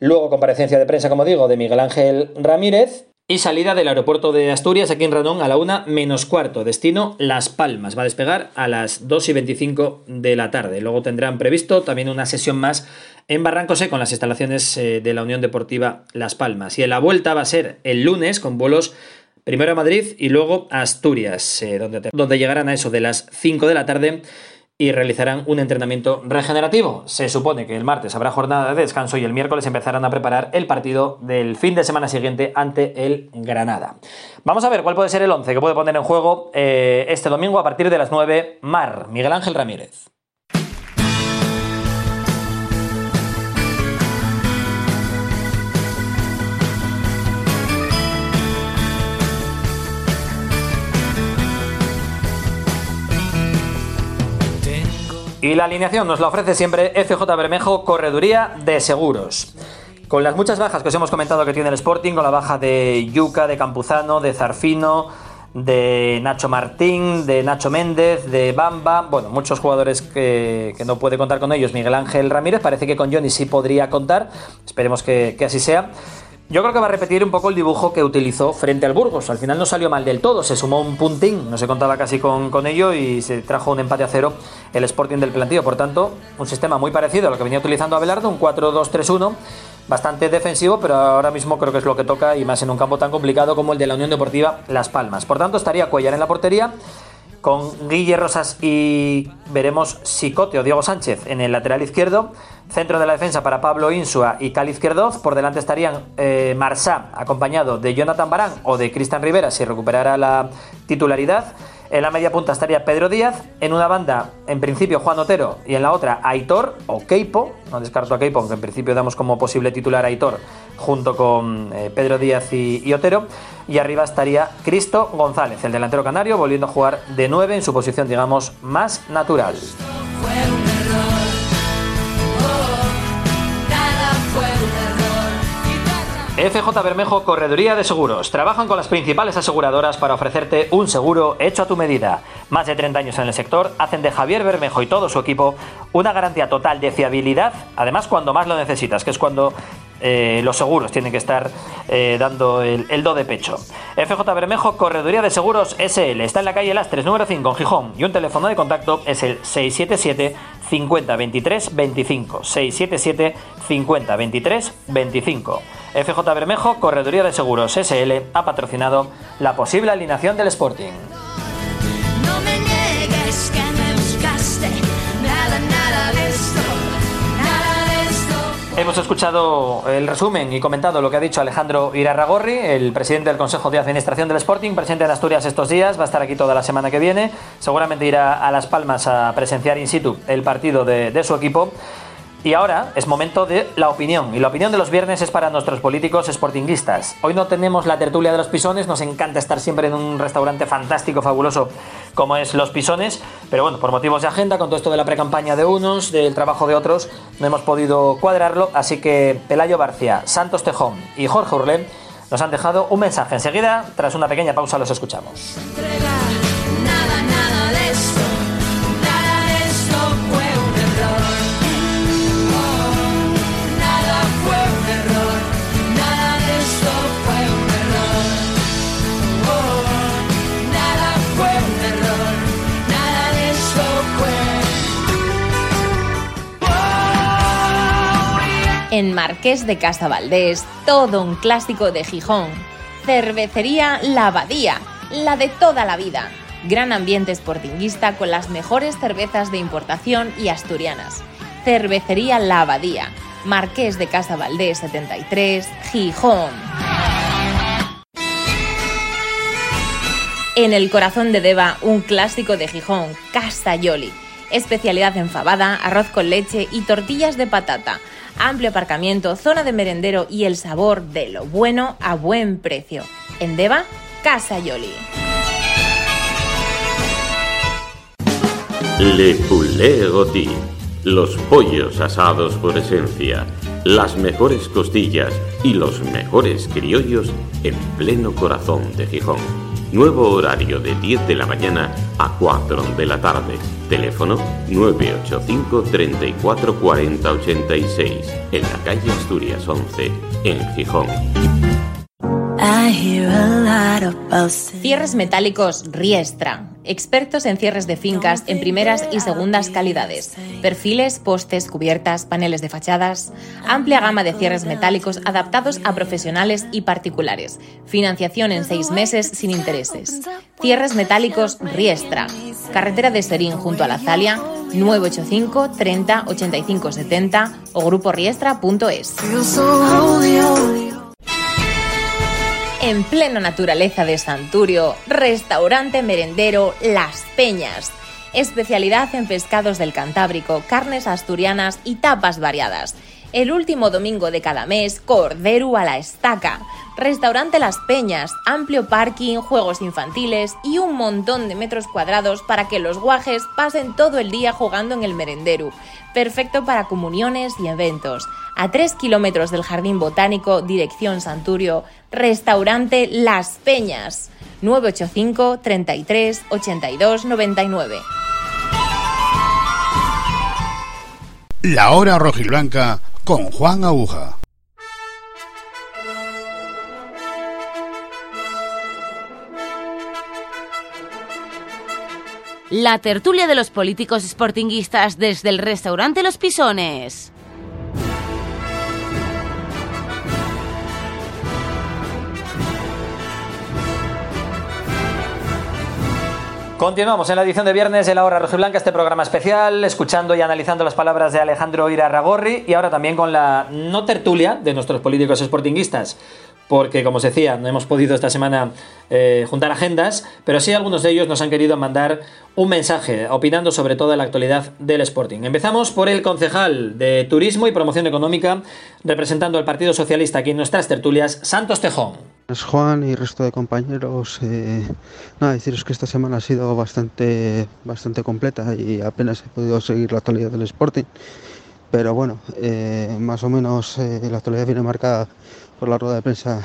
luego comparecencia de prensa, como digo, de Miguel Ángel Ramírez y salida del aeropuerto de Asturias aquí en Ranón a la una menos cuarto. Destino Las Palmas. Va a despegar a las 2 y 25 de la tarde. Luego tendrán previsto también una sesión más en Barranco Seco con las instalaciones de la Unión Deportiva Las Palmas. Y en la vuelta va a ser el lunes con vuelos primero a Madrid y luego a Asturias, eh, donde, donde llegarán a eso de las 5 de la tarde y realizarán un entrenamiento regenerativo. Se supone que el martes habrá jornada de descanso y el miércoles empezarán a preparar el partido del fin de semana siguiente ante el Granada. Vamos a ver cuál puede ser el 11 que puede poner en juego eh, este domingo a partir de las 9 Mar, Miguel Ángel Ramírez. Y la alineación nos la ofrece siempre FJ Bermejo, Correduría de Seguros. Con las muchas bajas que os hemos comentado que tiene el Sporting, con la baja de Yuca, de Campuzano, de Zarfino, de Nacho Martín, de Nacho Méndez, de Bamba, bueno, muchos jugadores que, no puede contar con ellos, Miguel Ángel Ramírez, parece que con Johnny sí podría contar, esperemos que así sea. Yo creo que va a repetir un poco el dibujo que utilizó frente al Burgos. Al final no salió mal del todo, se sumó un puntín, no se contaba casi con, con ello y se trajo un empate a cero el Sporting del plantío. Por tanto, un sistema muy parecido a lo que venía utilizando Abelardo, un 4-2-3-1, bastante defensivo, pero ahora mismo creo que es lo que toca y más en un campo tan complicado como el de la Unión Deportiva Las Palmas. Por tanto, estaría Cuellar en la portería con Guille Rosas y veremos si Cote o Diego Sánchez en el lateral izquierdo Centro de la defensa para Pablo Insua y Cali Izquierdoz. Por delante estarían eh, Marsá, acompañado de Jonathan Barán o de Cristian Rivera, si recuperara la titularidad. En la media punta estaría Pedro Díaz. En una banda, en principio, Juan Otero. Y en la otra, Aitor o Keipo. No descarto a Keipo, aunque en principio damos como posible titular a Aitor junto con eh, Pedro Díaz y, y Otero. Y arriba estaría Cristo González, el delantero canario, volviendo a jugar de 9 en su posición, digamos, más natural. FJ Bermejo Correduría de Seguros. Trabajan con las principales aseguradoras para ofrecerte un seguro hecho a tu medida. Más de 30 años en el sector hacen de Javier Bermejo y todo su equipo una garantía total de fiabilidad, además cuando más lo necesitas, que es cuando eh, los seguros tienen que estar eh, dando el, do de pecho. FJ Bermejo, Correduría de Seguros SL, está en la calle Lastres número 5 en Gijón y un teléfono de contacto es el 677 50 23 25 677 50 23 25. FJ Bermejo, Correduría de Seguros SL, ha patrocinado la posible alineación del Sporting. No me niegues que me buscaste, nada, nada de esto, nada de esto. Hemos escuchado el resumen y comentado lo que ha dicho Alejandro Irarragorri, el presidente del Consejo de Administración del Sporting, presente en Asturias estos días, va a estar aquí toda la semana que viene, seguramente irá a Las Palmas a presenciar in situ el partido de, de su equipo. Y ahora es momento de la opinión. Y la opinión de los viernes es para nuestros políticos sportinguistas. Hoy no tenemos la tertulia de los pisones, nos encanta estar siempre en un restaurante fantástico, fabuloso como es Los Pisones. Pero bueno, por motivos de agenda, con todo esto de la precampaña de unos, del trabajo de otros, no hemos podido cuadrarlo. Así que Pelayo Barcia, Santos Tejón y Jorge Urlé nos han dejado un mensaje. Enseguida, tras una pequeña pausa, los escuchamos. Marqués de Casa Valdés, todo un clásico de Gijón. Cervecería La Abadía, la de toda la vida. Gran ambiente sportinguista con las mejores cervezas de importación y asturianas. Cervecería La Abadía, Marqués de Casa Valdés 73, Gijón. En el corazón de Deva, un clásico de Gijón, Casa Yoli. Especialidad en fabada, arroz con leche y tortillas de patata. Amplio aparcamiento, zona de merendero y el sabor de lo bueno a buen precio. En Deva, Casa Yoli. Le Poulet Goti. Los pollos asados por esencia, las mejores costillas y los mejores criollos en pleno corazón de Gijón. Nuevo horario de 10 de la mañana a 4 de la tarde. Teléfono 985 34 40 86 en la calle Asturias 11 en Gijón. Cierres metálicos Riestra. Expertos en cierres de fincas en primeras y segundas calidades. Perfiles, postes, cubiertas, paneles de fachadas. Amplia gama de cierres metálicos adaptados a profesionales y particulares. Financiación en seis meses sin intereses. Cierres metálicos Riestra. Carretera de Serín junto a la Zalia. 985 30 85 70 o gruporiestra.es. En plena naturaleza de Santurio, restaurante merendero Las Peñas. Especialidad en pescados del Cantábrico, carnes asturianas y tapas variadas. El último domingo de cada mes, Cordero a la Estaca. Restaurante Las Peñas, amplio parking, juegos infantiles y un montón de metros cuadrados para que los guajes pasen todo el día jugando en el merendero. Perfecto para comuniones y eventos. A 3 kilómetros del Jardín Botánico, dirección Santurio, restaurante Las Peñas. 985 33 82 99. La hora rojiblanca con Juan Aguja. La tertulia de los políticos sportinguistas desde el restaurante Los Pisones. Continuamos en la edición de viernes de la hora rojiblanca, este programa especial, escuchando y analizando las palabras de Alejandro Irarragorri y ahora también con la no tertulia de nuestros políticos sportinguistas porque como os decía, no hemos podido esta semana eh, juntar agendas, pero sí algunos de ellos nos han querido mandar un mensaje opinando sobre toda la actualidad del Sporting. Empezamos por el concejal de Turismo y Promoción Económica, representando al Partido Socialista aquí en nuestras tertulias, Santos Tejón. Juan y resto de compañeros, eh, nada, deciros que esta semana ha sido bastante, bastante completa y apenas he podido seguir la actualidad del Sporting, pero bueno, eh, más o menos eh, la actualidad viene marcada por la rueda de prensa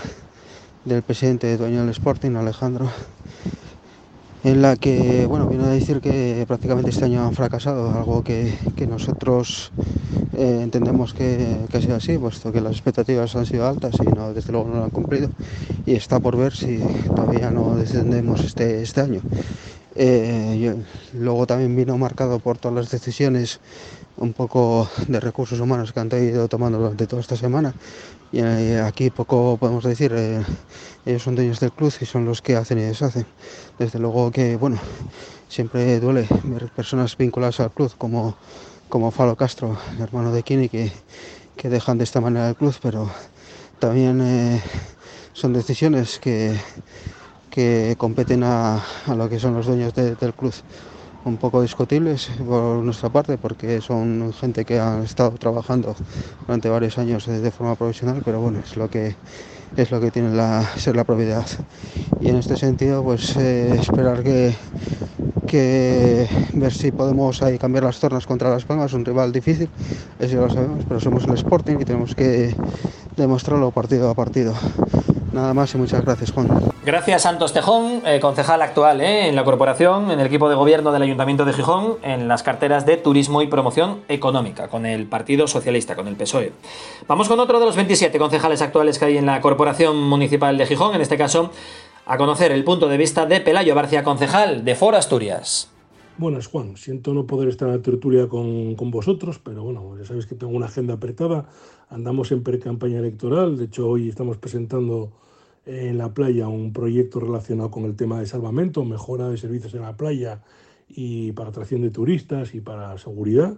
del presidente dueño del Sporting, Alejandro, en la que bueno viene a decir que prácticamente este año han fracasado, algo que, que nosotros eh, entendemos que, que, ha sido así, puesto que las expectativas han sido altas y no, desde luego no lo han cumplido y está por ver si todavía no descendemos este, este año. Eh, luego también vino marcado por todas las decisiones un poco de recursos humanos que han ido tomando durante toda esta semana y eh, aquí poco podemos decir, eh, ellos son dueños del club y son los que hacen y deshacen. Desde luego que, bueno, siempre duele ver personas vinculadas al club como, como Falo Castro, el hermano de Kini, que, que dejan de esta manera el club, pero también eh, son decisiones que, que competen a, a, lo que son los dueños de, del club un poco discutibles por nuestra parte porque son gente que ha estado trabajando durante varios años de, forma profesional pero bueno es lo que es lo que tiene la, ser la propiedad y en este sentido pues eh, esperar que que ver si podemos ahí cambiar las tornas contra Las Palmas, un rival difícil, eso ya lo sabemos, pero somos el Sporting y tenemos que demostrarlo partido a partido. Nada más y muchas gracias, Juan. Gracias, Santos Tejón, eh, concejal actual eh, en la corporación, en el equipo de gobierno del Ayuntamiento de Gijón, en las carteras de Turismo y Promoción Económica, con el Partido Socialista, con el PSOE. Vamos con otro de los 27 concejales actuales que hay en la Corporación Municipal de Gijón, en este caso a conocer el punto de vista de Pelayo Barcia, concejal de Foro Asturias. Buenas, Juan. Siento no poder estar en la tertulia con, con, vosotros, pero bueno, ya sabéis que tengo una agenda apretada. Andamos en pre-campaña electoral. De hecho, hoy estamos presentando en la playa un proyecto relacionado con el tema de salvamento, mejora de servicios en la playa y para atracción de turistas y para seguridad.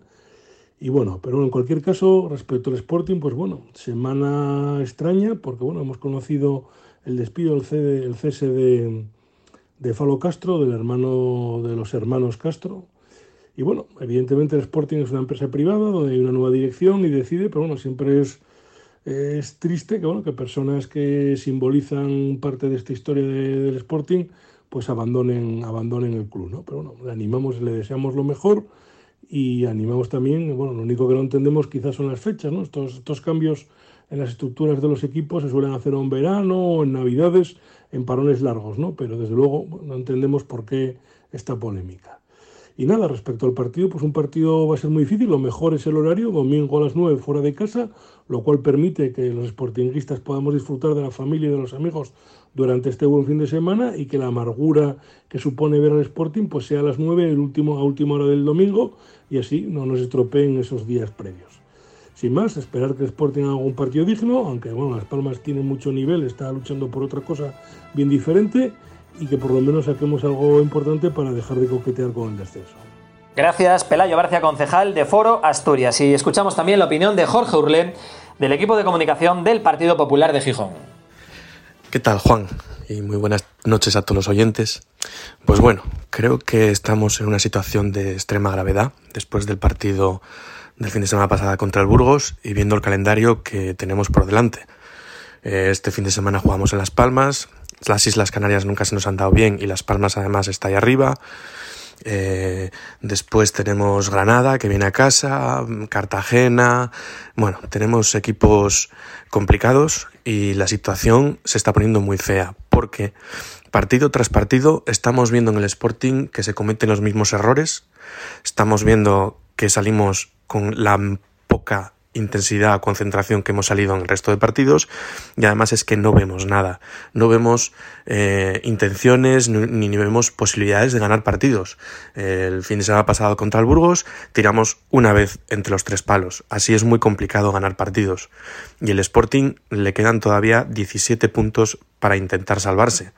Y bueno, pero en cualquier caso, respecto al Sporting, pues bueno, semana extraña porque bueno, hemos conocido el despido, el, el cese de, de Falo Castro, del hermano de los hermanos Castro. Y bueno, evidentemente el Sporting es una empresa privada donde hay una nueva dirección y decide, pero bueno, siempre es, es triste que, bueno, que personas que simbolizan parte de esta historia de, del Sporting pues abandonen, abandonen el club, ¿no? Pero bueno, le animamos, le deseamos lo mejor y animamos también, bueno, lo único que no entendemos quizás son las fechas, ¿no? Estos, estos cambios en las estructuras de los equipos se suelen hacer en verano en navidades, en parones largos, ¿no? Pero desde luego no entendemos por qué esta polémica. Y nada, respecto al partido, pues un partido va a ser muy difícil, lo mejor es el horario, domingo a las 9 fuera de casa, lo cual permite que los sportinguistas podamos disfrutar de la familia y de los amigos durante este buen fin de semana y que la amargura que supone ver al Sporting pues sea a las 9 el último, a última hora del domingo y así no nos estropeen esos días previos. Sin más, esperar que el Sporting haga un partido digno, aunque bueno, Las Palmas tiene mucho nivel, está luchando por otra cosa bien diferente y que por lo menos saquemos algo importante para dejar de coquetear con el descenso. Gracias, Pelayo Barcia, concejal de Foro Asturias. Y escuchamos también la opinión de Jorge Urlé, del equipo de comunicación del Partido Popular de Gijón. ¿Qué tal, Juan? Y muy buenas noches a todos los oyentes. Pues bueno, creo que estamos en una situación de extrema gravedad después del partido del fin de semana pasada contra el Burgos y viendo el calendario que tenemos por delante. Este fin de semana jugamos en Las Palmas, las Islas Canarias nunca se nos han dado bien y Las Palmas además está ahí arriba. Eh, después tenemos Granada que viene a casa, Cartagena. Bueno, tenemos equipos complicados y la situación se está poniendo muy fea porque partido tras partido estamos viendo en el Sporting que se cometen los mismos errores. Estamos viendo que salimos con la poca intensidad, concentración que hemos salido en el resto de partidos y además es que no vemos nada, no vemos eh, intenciones ni, ni, vemos posibilidades de ganar partidos. El fin de semana pasado contra el Burgos tiramos una vez entre los tres palos, así es muy complicado ganar partidos y el Sporting le quedan todavía 17 puntos para intentar salvarse.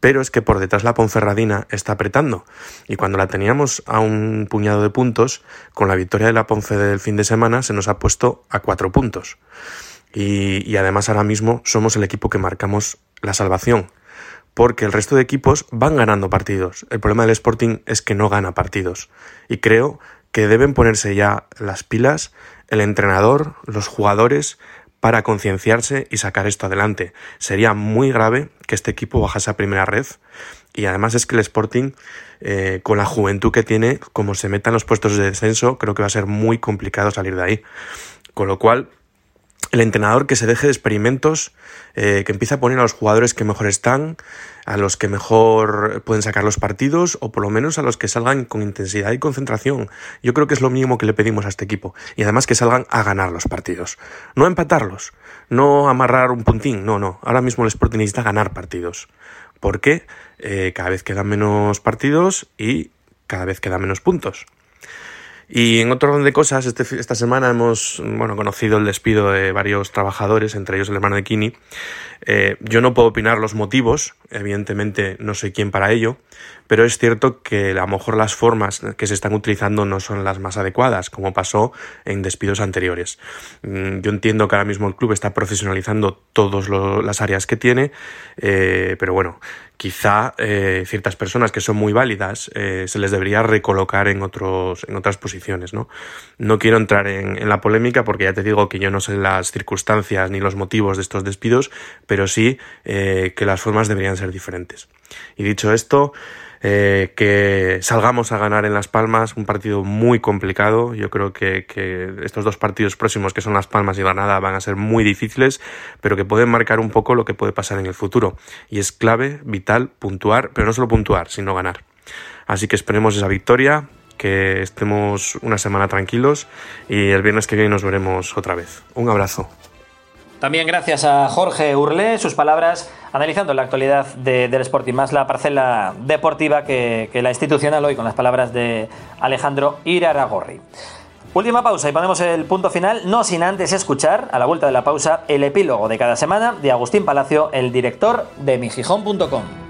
Pero es que por detrás la Ponferradina está apretando. Y cuando la teníamos a un puñado de puntos, con la victoria de la Ponce del fin de semana se nos ha puesto a cuatro puntos. Y además ahora mismo somos el equipo que marcamos la salvación porque el resto de equipos van ganando partidos. El problema del Sporting es que no gana partidos. Y creo que deben ponerse ya las pilas el entrenador, los jugadores, para concienciarse y sacar esto adelante. Sería muy grave que este equipo bajase a primera red. Y además es que el Sporting, eh, con la juventud que tiene, como se meta en los puestos de descenso, creo que va a ser muy complicado salir de ahí. Con lo cual, el entrenador que se deje de experimentos, eh, que empiece a poner a los jugadores que mejor están, a los que mejor pueden sacar los partidos o por lo menos a los que salgan con intensidad y concentración. Yo creo que es lo mínimo que le pedimos a este equipo. Y además que salgan a ganar los partidos. No a empatarlos, no a amarrar un puntín, no, no. Ahora mismo el Sporting necesita ganar partidos. Porque eh, cada vez quedan menos partidos y cada vez quedan menos puntos. Y en otro orden de cosas, este, esta semana hemos bueno, conocido el despido de varios trabajadores, entre ellos el hermano de Kini. Eh, yo no puedo opinar los motivos, evidentemente no soy quien para ello, pero es cierto que a lo mejor las formas que se están utilizando no son las más adecuadas, como pasó en despidos anteriores. Mm, yo entiendo que ahora mismo el club está profesionalizando todas las áreas que tiene, eh, pero bueno, quizá eh, ciertas personas que son muy válidas eh, se les debería recolocar en, otros, en otras posiciones. ¿no? no quiero entrar en, la polémica porque ya te digo que yo no sé las circunstancias ni los motivos de estos despidos, pero sí eh, que las formas deberían ser diferentes. Y dicho esto, eh, que salgamos a ganar en Las Palmas, un partido muy complicado. Yo creo que, que, estos dos partidos próximos, que son Las Palmas y Granada, van a ser muy difíciles, pero que pueden marcar un poco lo que puede pasar en el futuro. Y es clave, vital, puntuar, pero no solo puntuar, sino ganar. Así que esperemos esa victoria, que estemos una semana tranquilos y el viernes que viene nos veremos otra vez. Un abrazo. También gracias a Jorge Urlé, sus palabras analizando la actualidad de, del Sporting, más la parcela deportiva que, la institucional hoy, con las palabras de Alejandro Iraragorri. Última pausa y ponemos el punto final, no sin antes escuchar, a la vuelta de la pausa, el epílogo de cada semana de Agustín Palacio, el director de migijón.com.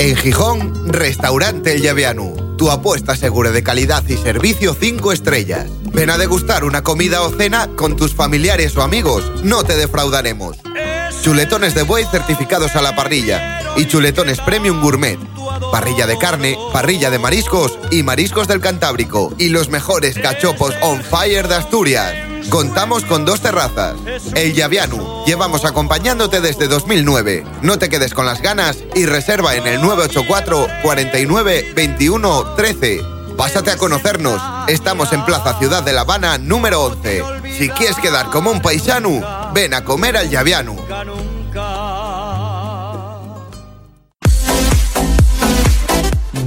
En Gijón, Restaurante El Llaveanu. Tu apuesta segura de calidad y servicio 5 estrellas. Ven a degustar una comida o cena con tus familiares o amigos. No te defraudaremos. Chuletones de buey certificados a la parrilla y chuletones premium gourmet. Parrilla de carne, parrilla de mariscos y mariscos del Cantábrico. Y los mejores cachopos on fire de Asturias. Contamos con dos terrazas. El Yavianu. Llevamos acompañándote desde 2009. No te quedes con las ganas y reserva en el 984 49 21 13. Pásate a conocernos. Estamos en Plaza Ciudad de La Habana número 11. Si quieres quedar como un paisano, ven a comer al Yavianu.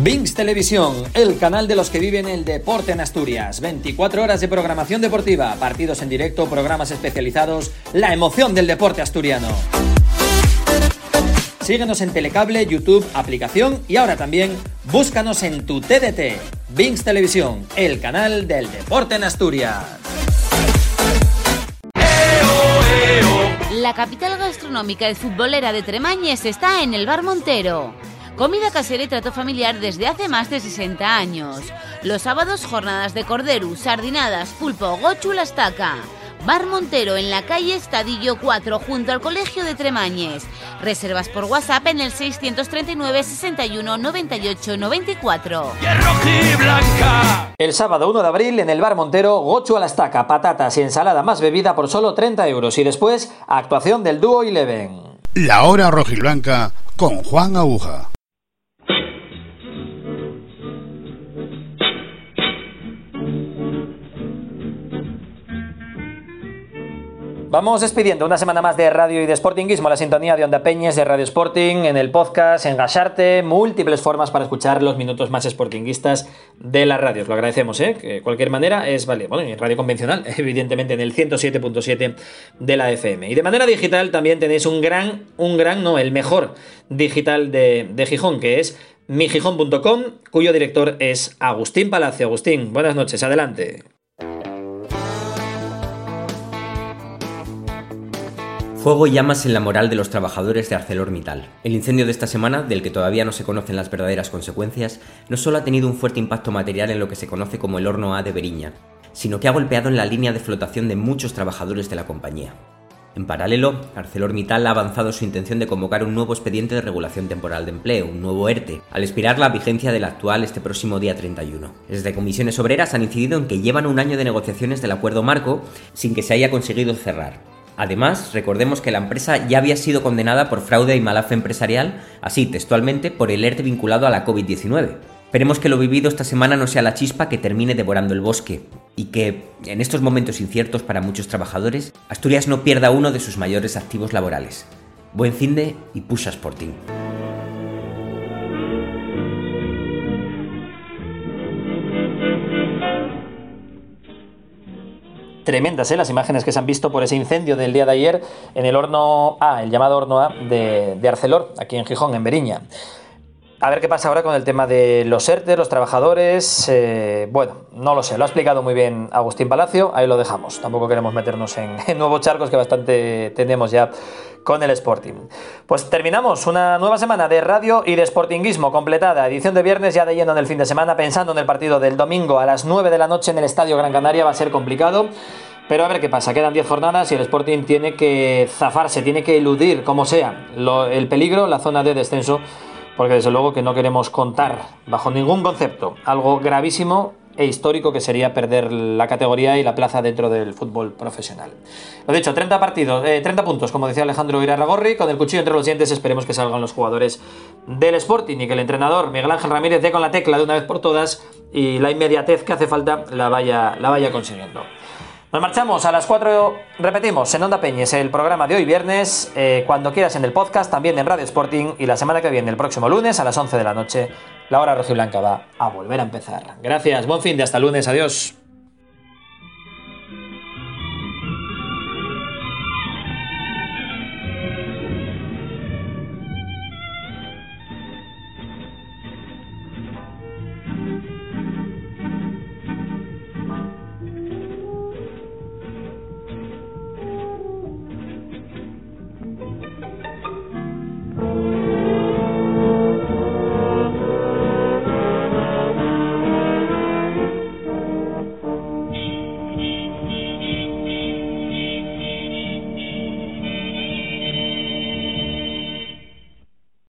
Vinx Televisión, el canal de los que viven el deporte en Asturias. 24 horas de programación deportiva, partidos en directo, programas especializados, la emoción del deporte asturiano. Síguenos en Telecable, YouTube, aplicación y ahora también búscanos en tu TDT. Vinx Televisión, el canal del deporte en Asturias. La capital gastronómica y futbolera de Tremañes está en el Bar Montero. Comida casera y trato familiar desde hace más de 60 años. Los sábados jornadas de cordero, sardinadas, pulpo, gochu, la estaca. Bar Montero en la calle Estadillo 4 junto al Colegio de Tremañes. Reservas por WhatsApp en el 639 61 98 94. El sábado 1 de abril en el Bar Montero, gochu a la estaca, patatas y ensalada más bebida por solo 30 euros. Y después, actuación del dúo Eleven. La hora rojiblanca con Juan Aguja. Vamos despidiendo una semana más de radio y de Sportingismo, la sintonía de Onda Peñes, de Radio Sporting, en el podcast, en Gasharte, múltiples formas para escuchar los minutos más sportinguistas de la radio. Os lo agradecemos, ¿eh? Que de cualquier manera es vale, bueno, en radio convencional, evidentemente en el 107.7 de la FM. Y de manera digital también tenéis un gran, un gran, no, el mejor digital de, de Gijón, que es migijón.com, cuyo director es Agustín Palacio. Agustín, buenas noches, adelante. Fuego y llamas en la moral de los trabajadores de ArcelorMittal. El incendio de esta semana, del que todavía no se conocen las verdaderas consecuencias, no solo ha tenido un fuerte impacto material en lo que se conoce como el horno A de Beriña, sino que ha golpeado en la línea de flotación de muchos trabajadores de la compañía. En paralelo, ArcelorMittal ha avanzado su intención de convocar un nuevo expediente de regulación temporal de empleo, un nuevo ERTE, al expirar la vigencia del actual este próximo día 31. Desde comisiones obreras han incidido en que llevan un año de negociaciones del acuerdo marco sin que se haya conseguido cerrar, Además, recordemos que la empresa ya había sido condenada por fraude y malafe empresarial, así textualmente, por el ERTE vinculado a la COVID-19. Esperemos que lo vivido esta semana no sea la chispa que termine devorando el bosque y que, en estos momentos inciertos para muchos trabajadores, Asturias no pierda uno de sus mayores activos laborales. Buen fin de y push Sporting. Tremendas ¿eh? las imágenes que se han visto por ese incendio del día de ayer en el horno A, el llamado horno A de, Arcelor, aquí en Gijón, en Beriña. A ver qué pasa ahora con el tema de los ERTE, los trabajadores. Eh, bueno, no lo sé, lo ha explicado muy bien Agustín Palacio, ahí lo dejamos. Tampoco queremos meternos en, nuevos charcos que bastante tenemos ya con el Sporting. Pues terminamos una nueva semana de radio y de Sportinguismo completada. Edición de viernes ya de yendo en el fin de semana, pensando en el partido del domingo a las 9 de la noche en el Estadio Gran Canaria. Va a ser complicado. Pero a ver qué pasa, quedan 10 jornadas y el Sporting tiene que zafarse, tiene que eludir, como sea, el peligro, la zona de descenso porque desde luego que no queremos contar bajo ningún concepto algo gravísimo e histórico que sería perder la categoría y la plaza dentro del fútbol profesional. Lo dicho, 30 partidos, eh, 30 puntos, como decía Alejandro Irarragorri, con el cuchillo entre los dientes esperemos que salgan los jugadores del Sporting y que el entrenador Miguel Ángel Ramírez dé con la tecla de una vez por todas y la inmediatez que hace falta la vaya, la vaya consiguiendo. Nos marchamos a las 4, repetimos, en Onda Peñes, el programa de hoy viernes, eh, cuando quieras en el podcast, también en Radio Sporting y la semana que viene, el próximo lunes a las 11 de la noche, la hora rojiblanca va a volver a empezar. Gracias, buen fin de hasta lunes, adiós.